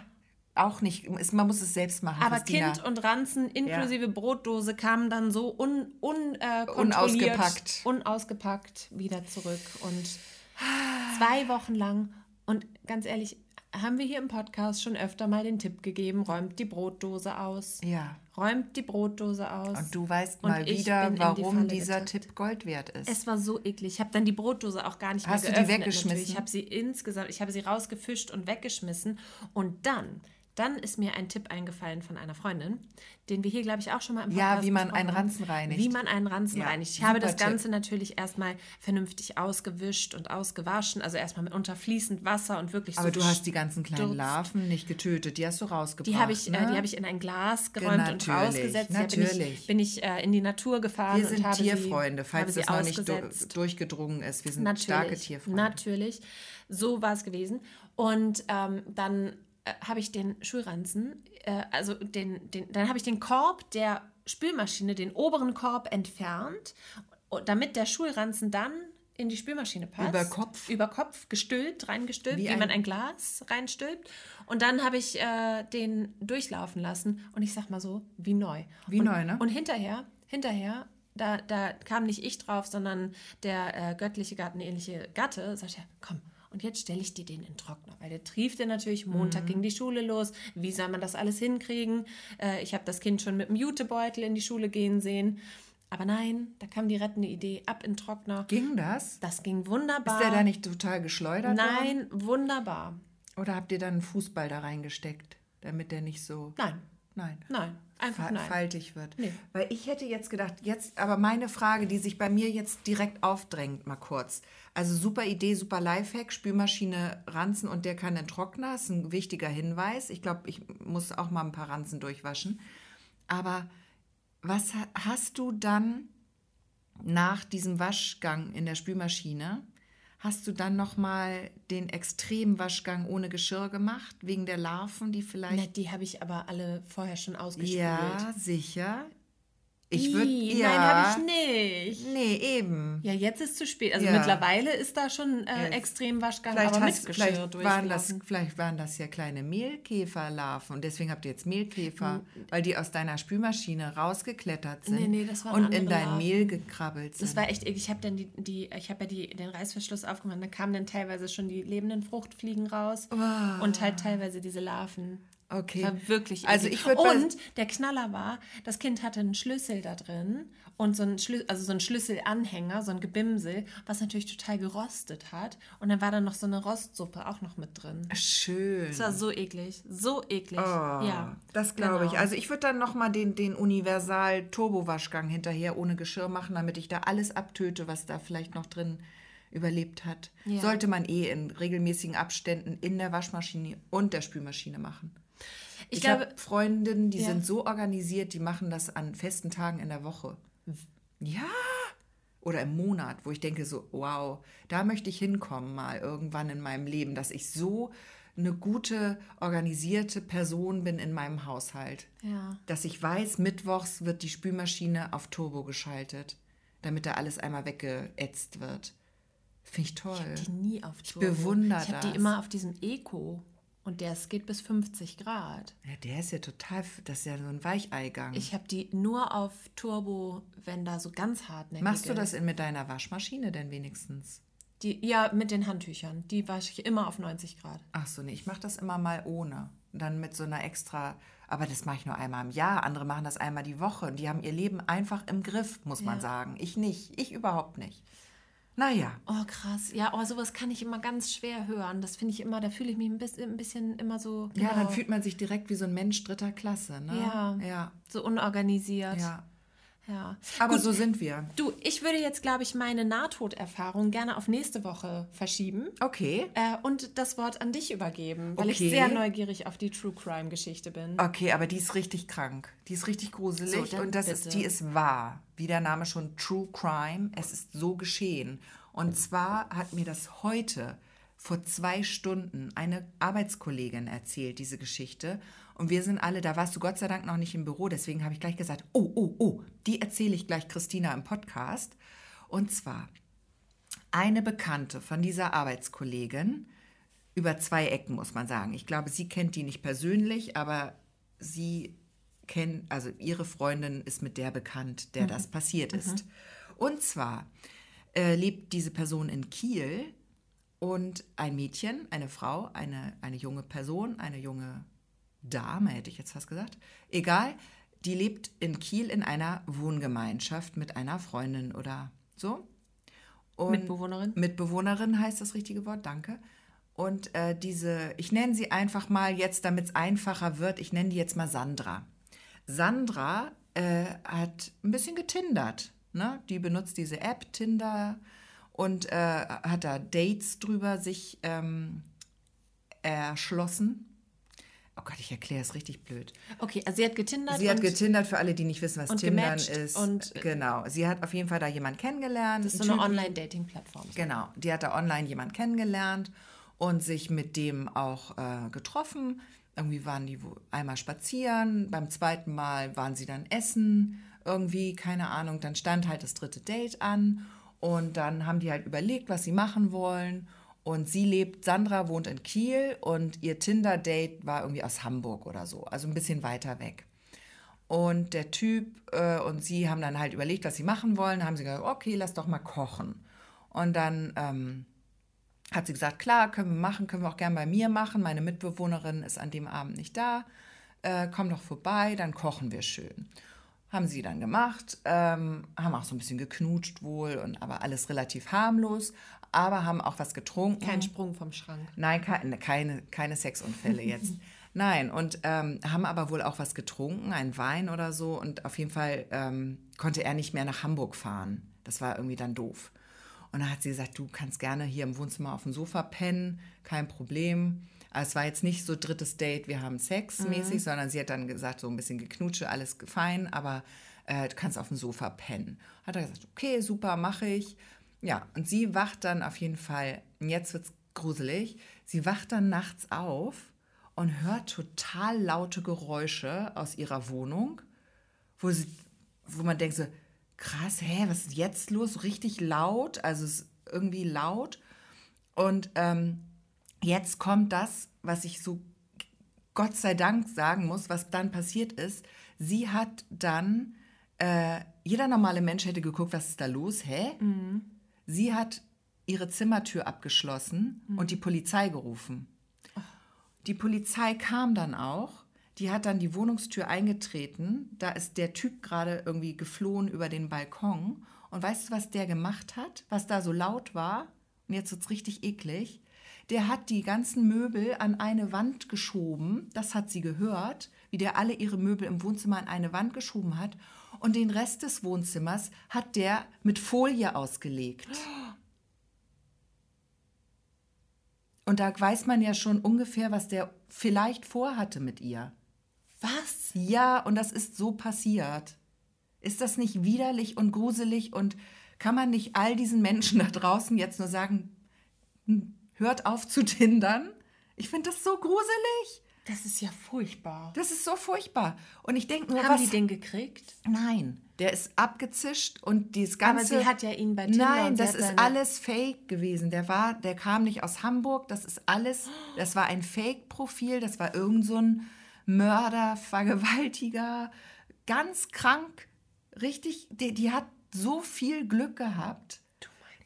auch nicht. Es- Man muss es selbst machen. Aber Christina. Kind und Ranzen inklusive Brotdose kamen dann so un, un, äh, Unausgepackt. unausgepackt wieder zurück. Und zwei Wochen lang. Und ganz ehrlich, haben wir hier im Podcast schon öfter mal den Tipp gegeben, räumt die Brotdose aus. Ja. Räumt die Brotdose aus. Und du weißt Und mal wieder, die warum Falle dieser getappt. Tipp Gold wert ist. Es war so eklig. Ich habe dann die Brotdose auch gar nicht Hast du mehr die geöffnet. weggeschmissen? natürlich. Ich habe sie insgesamt, ich habe sie rausgefischt und weggeschmissen. Und dann, dann ist mir ein Tipp eingefallen von einer Freundin, den wir hier, glaube ich, auch schon mal im Ja, Podcast wie man einen haben. Ranzen reinigt. Wie man einen Ranzen Ja, reinigt. Ich habe das Tipp. Ganze natürlich erstmal vernünftig ausgewischt und ausgewaschen. Also erstmal mit unter fließend Wasser und wirklich aber so du hast die ganzen kleinen gestürzt. Larven nicht getötet. Die hast du rausgebracht. Die habe ich, ne? äh, die habe ich in ein Glas geräumt und Natürlich, rausgesetzt. Da bin natürlich. ich, bin ich äh, in die Natur gefahren Wir sind und Tierfreunde, sie, falls das noch nicht du durchgedrungen ist. Wir sind Natürlich, starke Tierfreunde. Natürlich, so war es gewesen. Und ähm, dann äh, habe ich den Schulranzen, äh, also den, den, dann habe ich den Korb der Spülmaschine, den oberen Korb entfernt, damit der Schulranzen dann in die Spülmaschine passt. Über Kopf? Über Kopf gestülpt, reingestülpt, Wie wie, ein- man ein Glas reinstülpt. Und dann habe ich äh, den durchlaufen lassen und ich sag mal so, wie neu. Wie und, neu, ne? Und hinterher, hinterher, da, da kam nicht ich drauf, sondern der äh, göttliche gartenähnliche Gatte, sagte, ja, komm, und jetzt stelle ich dir den in Trockner, weil der triefte natürlich, Montag ging die Schule los, wie soll man das alles hinkriegen? Äh, ich habe das Kind schon mit dem Jutebeutel in die Schule gehen sehen, aber nein, da kam die rettende Idee, ab in Trockner. Ging das? Das ging wunderbar. Ist der da nicht total geschleudert worden? Nein, wunderbar. Oder habt ihr dann einen Fußball da reingesteckt, damit der nicht so... Nein, Nein. nein, einfach fa- nein. faltig wird. Nee. Weil ich hätte jetzt gedacht, jetzt, aber meine Frage, die sich bei mir jetzt direkt aufdrängt, mal kurz. Also super Idee, super Lifehack, Spülmaschine ranzen und der kann in den Trockner, ist ein wichtiger Hinweis. Ich glaube, ich muss auch mal ein paar Ranzen durchwaschen. Aber was ha- hast du dann nach diesem Waschgang in der Spülmaschine? Hast du dann noch mal den Extremwaschgang ohne Geschirr gemacht wegen der Larven, die vielleicht Na, die habe ich aber alle vorher schon ausgespült. ja, sicher. Ich würde ja. Nein, habe ich nicht. Nee, eben. Ja, jetzt ist zu spät. Also Ja. mittlerweile ist da schon äh, Jetzt. Extremwaschgang, Vielleicht, aber hast, mit Geschirr vielleicht, waren das, vielleicht waren das ja kleine Mehlkäferlarven und deswegen habt ihr jetzt Mehlkäfer, Hm. weil die aus deiner Spülmaschine rausgeklettert sind Nee, nee, das waren und in dein Larven. Mehl gekrabbelt sind. Das war echt, ich habe dann die, die, ich habe ja die, den Reißverschluss aufgemacht, da kamen dann teilweise schon die lebenden Fruchtfliegen raus und halt teilweise diese Larven. Okay. War wirklich Also ich Und der Knaller war, das Kind hatte einen Schlüssel da drin und so einen, Schlü also so einen Schlüsselanhänger, so ein Gebimsel, was natürlich total gerostet hat. Und dann war da noch so eine Rostsuppe auch noch mit drin. Schön. Das war so eklig, so eklig. Oh, ja, das glaube ich. genau. Also ich würde dann noch mal den, den Universal-Turbo-Waschgang hinterher ohne Geschirr machen, damit ich da alles abtöte, was da vielleicht noch drin überlebt hat. Ja. Sollte man eh in regelmäßigen Abständen in der Waschmaschine und der Spülmaschine machen. Ich Ich, glaube- habe Freundinnen, die Ja. sind so organisiert, die machen das an festen Tagen in der Woche. Ja. Oder im Monat, wo ich denke so, wow, da möchte ich hinkommen mal irgendwann in meinem Leben, dass ich so eine gute, organisierte Person bin in meinem Haushalt. Ja. Dass ich weiß, mittwochs wird die Spülmaschine auf Turbo geschaltet, damit da alles einmal weggeätzt wird. Finde ich toll. Die nie auf bewundere Ich habe die das. immer auf diesem Eco. Und der geht bis 50 Grad. Ja, der ist ja total, das ist ja so ein Weicheigang. Ich habe die nur auf Turbo, wenn da so ganz hartnäckig Machst du das in, mit deiner Waschmaschine denn wenigstens? Die, ja, mit den Handtüchern. Die wasche ich immer auf 90 Grad. Ach so, nee, ich mache das immer mal ohne. Dann mit so einer extra, aber das mache ich nur einmal im Jahr. Andere machen das einmal die Woche. Und die haben ihr Leben einfach im Griff, muss man Ja. sagen. Ich nicht. Ich überhaupt nicht. Naja, Oh, krass. Ja, oh, sowas kann ich immer ganz schwer hören. Das finde ich immer, da fühle ich mich ein bisschen, ein bisschen immer so. ja, dann genau, fühlt man sich direkt wie so ein Mensch dritter Klasse, ne? Ja. Ja, so unorganisiert. ja. Ja. Aber Gut, so sind wir. Du, ich würde jetzt, glaube ich, meine Nahtoderfahrung gerne auf nächste Woche verschieben. Okay. Äh, und das Wort an dich übergeben, weil Okay. ich sehr neugierig auf die True Crime Geschichte bin. Okay, aber die ist richtig krank. Die ist richtig gruselig So, und das ist, bitte. die ist wahr. Wie der Name schon True Crime. Es ist so geschehen. Und zwar hat mir das heute vor zwei Stunden eine Arbeitskollegin erzählt, diese Geschichte. Und wir sind alle, da warst du Gott sei Dank noch nicht im Büro, deswegen habe ich gleich gesagt, oh, oh, oh, die erzähle ich gleich Christina im Podcast. Und zwar eine Bekannte von dieser Arbeitskollegin, über zwei Ecken, muss man sagen. Ich glaube, sie kennt die nicht persönlich, aber sie kennt, also ihre Freundin ist mit der bekannt, der das passiert ist. Und zwar äh, lebt diese Person in Kiel und ein Mädchen, eine Frau, eine, eine junge Person, eine junge Dame, hätte ich jetzt fast gesagt, egal, die lebt in Kiel in einer Wohngemeinschaft mit einer Freundin oder so. Und Mitbewohnerin? Mitbewohnerin heißt das richtige Wort, danke. Und äh, diese, ich nenne sie einfach mal jetzt, damit es einfacher wird, ich nenne die jetzt mal Sandra. Sandra äh, hat ein bisschen getindert. Ne? Die benutzt diese App Tinder und äh, hat da Dates drüber sich ähm, erschlossen. Oh Gott, ich erkläre es richtig blöd. Okay, also sie hat getindert. Sie hat getindert für alle, die nicht wissen, was Tindern ist. und- genau. Sie hat auf jeden Fall da jemanden kennengelernt. Das ist so eine. Online-Dating-Plattform. Genau, die hat da online jemand kennengelernt und sich mit dem auch äh, getroffen. Irgendwie waren die einmal spazieren, beim zweiten Mal waren sie dann essen, irgendwie, keine Ahnung. Dann stand halt das dritte Date an und dann haben die halt überlegt, was sie machen wollen. Und sie lebt, Sandra wohnt in Kiel und ihr Tinder-Date war irgendwie aus Hamburg oder so, also ein bisschen weiter weg. Und der Typ äh, und sie haben dann halt überlegt, was sie machen wollen. Haben sie gesagt, okay, lass doch mal kochen. Und dann ähm, hat sie gesagt, klar, können wir machen, können wir auch gern bei mir machen. Meine Mitbewohnerin ist an dem Abend nicht da. Äh, komm doch vorbei, dann kochen wir schön. Haben sie dann gemacht, ähm, haben auch so ein bisschen geknutscht wohl und aber alles relativ harmlos, aber haben auch was getrunken. Kein Sprung vom Schrank. Nein, keine, keine, keine Sexunfälle jetzt. Nein, und ähm, haben aber wohl auch was getrunken, einen Wein oder so. Und auf jeden Fall ähm, konnte er nicht mehr nach Hamburg fahren. Das war irgendwie dann doof. Und dann hat sie gesagt, du kannst gerne hier im Wohnzimmer auf dem Sofa pennen, kein Problem. Es war jetzt nicht so drittes Date, wir haben Sex mäßig, sondern sie hat dann gesagt, so ein bisschen geknutsche, alles fein, aber äh, du kannst auf dem Sofa pennen. Hat er gesagt, okay, super, mache ich. Ja, und sie wacht dann auf jeden Fall, jetzt wird's gruselig, sie wacht dann nachts auf und hört total laute Geräusche aus ihrer Wohnung, wo, sie, wo man denkt so, krass, hä, was ist jetzt los? Richtig laut, also es ist irgendwie laut. Und ähm, jetzt kommt das, was ich so Gott sei Dank sagen muss, was dann passiert ist. Sie hat dann, äh, jeder normale Mensch hätte geguckt, was ist da los, hä? Sie hat ihre Zimmertür abgeschlossen und die Polizei gerufen. Die Polizei kam dann auch. Die hat dann die Wohnungstür eingetreten. Da ist der Typ gerade irgendwie geflohen über den Balkon. Und weißt du, was der gemacht hat? Was da so laut war? Und jetzt wird's richtig eklig. Der hat die ganzen Möbel an eine Wand geschoben. Das hat sie gehört, wie der alle ihre Möbel im Wohnzimmer an eine Wand geschoben hat. Und den Rest des Wohnzimmers hat der mit Folie ausgelegt. Und da weiß man ja schon ungefähr, was der vielleicht vorhatte mit ihr. Was? Ja, und das ist so passiert. Ist das nicht widerlich und gruselig und kann man nicht all diesen Menschen da draußen jetzt nur sagen, hm, hört auf zu tindern? Ich finde das so gruselig. Das ist ja furchtbar. Das ist so furchtbar. Und ich denke nur, Haben was... die den gekriegt? Nein, der ist abgezischt und dieses ganze... Aber sie hat ja ihn bei Tinder Nein, das ist alles Fake gewesen. Der war, der kam nicht aus Hamburg. Das ist alles, das war ein Fake-Profil. Das war irgend so ein Mörder, Vergewaltiger, ganz krank. Richtig, die, die hat so viel Glück gehabt.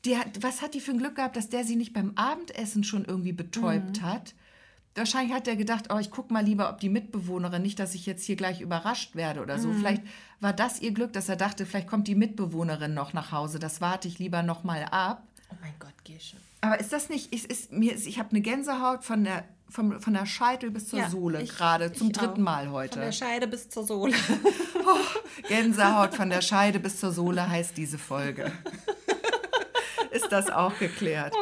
Die hat, was hat die für ein Glück gehabt, dass der sie nicht beim Abendessen schon irgendwie betäubt Mhm. hat? Wahrscheinlich hat er gedacht, oh, ich guck mal lieber, ob die Mitbewohnerin, nicht, dass ich jetzt hier gleich überrascht werde oder Mhm. so. Vielleicht war das ihr Glück, dass er dachte, vielleicht kommt die Mitbewohnerin noch nach Hause. Das warte ich lieber noch mal ab. Oh mein Gott, Gesche. Aber ist das nicht, ist, ist, mir, ich habe eine Gänsehaut von der, vom, von der Scheitel bis zur Ja, Sohle, ich- gerade zum ich dritten auch. Mal Von heute. der Scheide bis zur Sohle. Gänsehaut von der Scheide bis zur Sohle heißt diese Folge. ist das auch geklärt?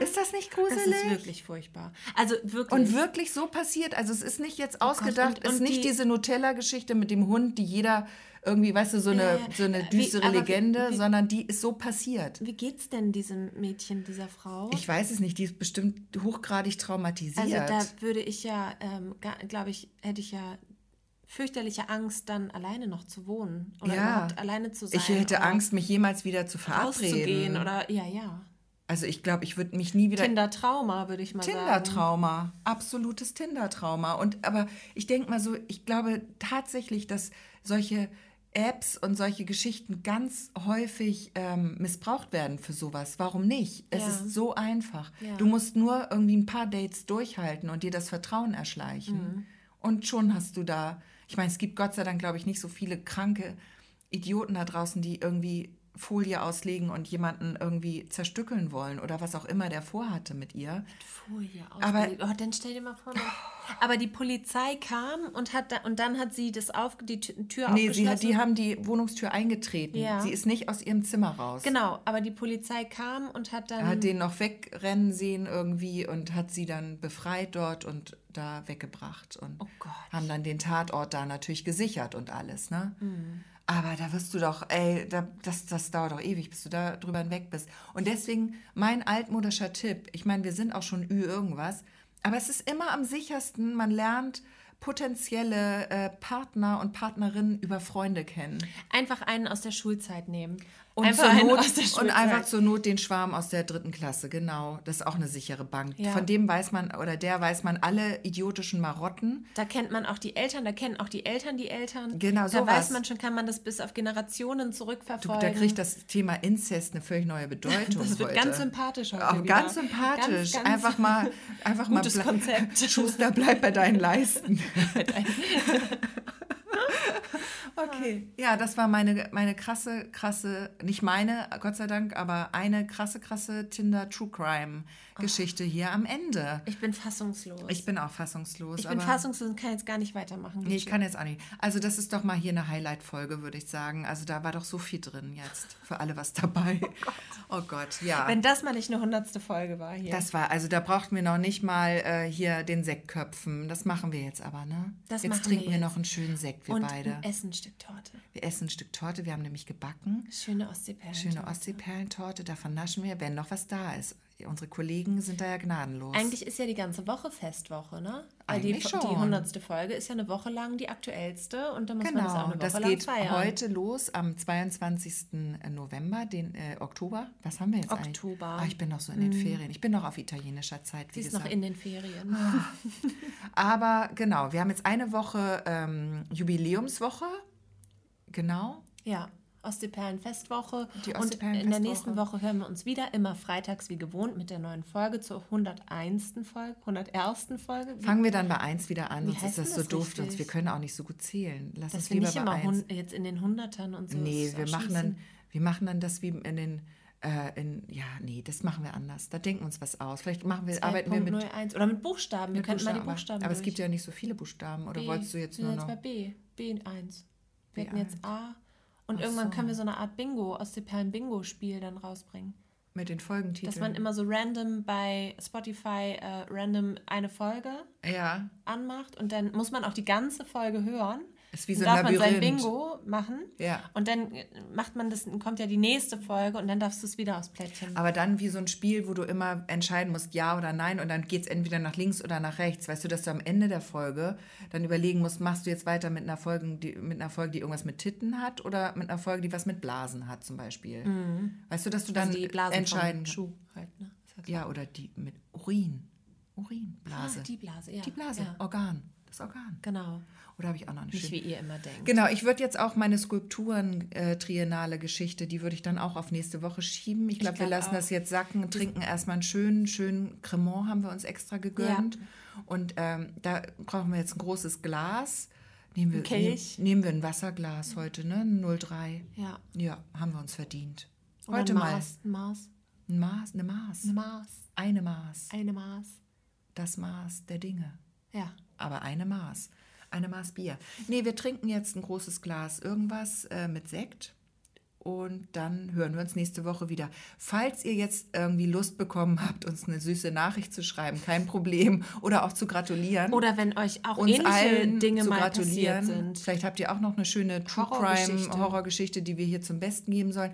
Ist das nicht Das gruselig? ist wirklich furchtbar. Also wirklich. Und wirklich so passiert. Also es ist nicht jetzt ausgedacht, und- es ist nicht die- diese Nutella-Geschichte mit dem Hund, die jeder irgendwie, weißt du, so eine, ja. so eine Wie- düstere wie- Legende, wie- sondern die ist so passiert. Wie geht's denn diesem Mädchen, dieser Frau? Ich weiß es nicht, die ist bestimmt hochgradig traumatisiert. also da würde ich ja, ähm, glaube ich, hätte ich ja fürchterliche Angst, dann alleine noch zu wohnen. Oder Ja. überhaupt alleine zu sein. ich hätte Angst, mich jemals wieder zu verabreden. oder ja, ja. also ich glaube, ich würde mich nie wieder Tinder-Trauma, würde ich mal sagen. Tinder-Trauma, absolutes Tinder-Trauma. Und aber ich denke mal so, ich glaube tatsächlich, dass solche Apps und solche Geschichten ganz häufig ähm, missbraucht werden für sowas. Warum nicht? Es Ja. ist so einfach. Ja. Du musst nur irgendwie ein paar Dates durchhalten und dir das Vertrauen erschleichen. Mhm. Und schon hast du da, ich meine, es gibt Gott sei Dank, glaube ich, nicht so viele kranke Idioten da draußen, die irgendwie Folie auslegen und jemanden irgendwie zerstückeln wollen oder was auch immer der vorhatte mit ihr. Folie Aber- ausgelegt. oh, dann stell dir mal vor. Aber die Polizei kam und hat da, und dann hat sie das auf die Tü- Tür Nee, aufgeschlossen. sie hat, die haben die Wohnungstür eingetreten. Ja. Sie ist nicht aus ihrem Zimmer raus. genau, aber die Polizei kam und hat dann Er hat den noch wegrennen sehen irgendwie und hat sie dann befreit dort und da weggebracht und Oh haben dann den Tatort da natürlich gesichert und alles, ne? Mhm. Aber da wirst du doch, ey, da, das, das dauert doch ewig, bis du da drüber hinweg bist. Und deswegen mein altmodischer Tipp, ich meine, wir sind auch schon Ü irgendwas, aber es ist immer am sichersten, man lernt potenzielle äh, Partner und Partnerinnen über Freunde kennen. einfach einen aus der Schulzeit nehmen. Und, einfach zur Not, und einfach zur Not den Schwarm aus der dritten Klasse, genau. Das ist auch eine sichere Bank. Ja. Von dem weiß man, oder der weiß man alle idiotischen Marotten. Da kennt man auch die Eltern, da kennen auch die Eltern die Eltern. Genau, Da sowas. weiß man schon, kann man das bis auf Generationen Du, zurückverfolgen. da kriegt das Thema Inzest eine völlig neue Bedeutung. Das wird heute. ganz sympathisch heute Auch wieder. ganz sympathisch. Ganz, ganz einfach mal, einfach mal. gutes blei- Konzept. Schuster, bleib bei deinen Leisten. Okay, ja, das war meine, meine krasse, krasse, nicht meine, Gott sei Dank, aber eine krasse, krasse Tinder True Crime Geschichte hier am Ende. Ich bin fassungslos. Ich bin auch fassungslos. Ich bin fassungslos und kann jetzt gar nicht weitermachen. Nee, ich kann jetzt auch nicht. Also das ist doch mal hier eine Highlight-Folge, würde ich sagen. Also da war doch so viel drin jetzt. Für alle was dabei. Oh Gott, ja. Wenn das mal nicht eine hundertste Folge war hier. das war, also da brauchten wir noch nicht mal äh, hier den Sekt köpfen. Das machen wir jetzt aber, ne? Das jetzt trinken wir wir noch einen schönen Sekt, wir und beide. ein Essen, ein Stück Torte. Wir essen ein Stück Torte, wir haben nämlich gebacken. Schöne Ostseeperlen. Schöne Ostseeperlentorte, davon naschen wir, wenn noch was da ist. Unsere Kollegen sind da ja gnadenlos. Eigentlich ist ja die ganze Woche Festwoche, ne? Die, Eigentlich die schon. hundertste Folge ist ja eine Woche lang die aktuellste und dann muss man das auch Genau, eine Woche das lang geht feiern. heute los am 22. November, den äh, Oktober. Was haben wir jetzt eigentlich? Oktober. Ah, ich bin noch so in den Ferien. Ich bin noch auf italienischer Zeit, Sie ist noch gesagt. in den Ferien. Aber genau, wir haben jetzt eine Woche ähm, Jubiläumswoche. Genau. Ja, Ostseeperlen-Festwoche. Die Und in der nächsten Woche hören wir uns wieder, immer freitags wie gewohnt, mit der neuen Folge zur 101. Folge, 101. Folge. Fangen wir dann bei 1 wieder an, Wie sonst ist das denn so das doof, richtig? sonst wir können auch nicht so gut zählen. Lass dass uns wir lieber nicht bei immer 1. hun- jetzt in den Hundertern und so. Nee, wir machen, dann, wir machen dann das wie in den, äh, in, ja, nee, das machen wir anders. Da denken wir uns was aus. Vielleicht machen wir, arbeiten wir mit, 2.01 oder mit Buchstaben. Wir mit könnten mal die Buchstaben. Buchstaben Aber, aber es gibt ja nicht so viele Buchstaben. Oder B. wolltest du jetzt Wir nur noch bei B. B1. Wir hätten B1. jetzt A. Und Ach irgendwann so. können wir so eine Art Bingo aus dem Perlen-Bingo-Spiel dann rausbringen. mit den Folgentiteln? Dass man immer so random bei Spotify äh, random eine Folge ja, anmacht und dann muss man auch die ganze Folge hören. Ist wie so ein darf man sein Labyrinth. Bingo machen. Ja. Und dann äh, macht man das, kommt ja die nächste Folge und dann darfst du es wieder aufs Plättchen. Aber dann wie so ein Spiel, wo du immer entscheiden musst, ja oder nein, und dann geht es entweder nach links oder nach rechts. Weißt du, dass du am Ende der Folge dann überlegen musst, machst du jetzt weiter mit einer Folge, die, mit einer Folge, die irgendwas mit Titten hat oder mit einer Folge, die was mit Blasen hat, zum Beispiel. Weißt du, dass du dann also die Blasen entscheiden Schuh halt, ne? Ja, oder die mit Urin. Urinblase. Ah, die Blase, ja. Die Blase, Ja. Organ. Das Organ. Genau. Oder habe ich auch noch eine Nicht schöne? wie ihr immer denkt. Genau, ich würde jetzt auch meine Skulpturen-Triennale-Geschichte, die würde ich dann auch auf nächste Woche schieben. Ich glaube, wir glaub lassen auch. das jetzt sacken, trinken erstmal einen schönen, schönen Cremant haben wir uns extra gegönnt. Und ähm, da brauchen wir jetzt ein großes Glas. Nehmen wir, Ein Kelch. Nehmen, wir ein Wasserglas heute, ne? Ein 03. Ja. Ja, haben wir uns verdient. Oder Heute ein mal. Maß, ein Maß. Ein Maß, eine Maß. Eine Maß. Eine Maß. Eine Maß. Das Maß der Dinge. Ja. aber eine Maß. Eine Maß Bier. Nee, wir trinken jetzt ein großes Glas irgendwas äh, mit Sekt und dann hören wir uns nächste Woche wieder. Falls ihr jetzt irgendwie Lust bekommen habt, uns eine süße Nachricht zu schreiben, kein Problem. Oder auch zu gratulieren. Oder wenn euch auch uns ähnliche allen Dinge zu mal gratulieren. passiert sind. Vielleicht habt ihr auch noch eine schöne True. Crime Horrorgeschichte, die wir hier zum Besten geben sollen.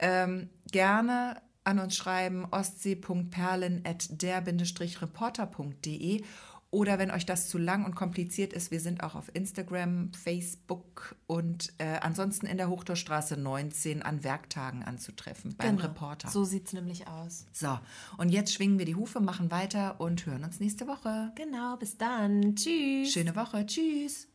Ähm, gerne an uns schreiben ostsee.perlen@der-reporter.de oder wenn euch das zu lang und kompliziert ist, wir sind auch auf Instagram, Facebook und äh, ansonsten in der Hochtorstraße 19 an Werktagen anzutreffen beim Reporter. Genau. So sieht es nämlich aus. So, und jetzt schwingen wir die Hufe, machen weiter und hören uns nächste Woche. Genau, bis dann. Tschüss. Schöne Woche. Tschüss.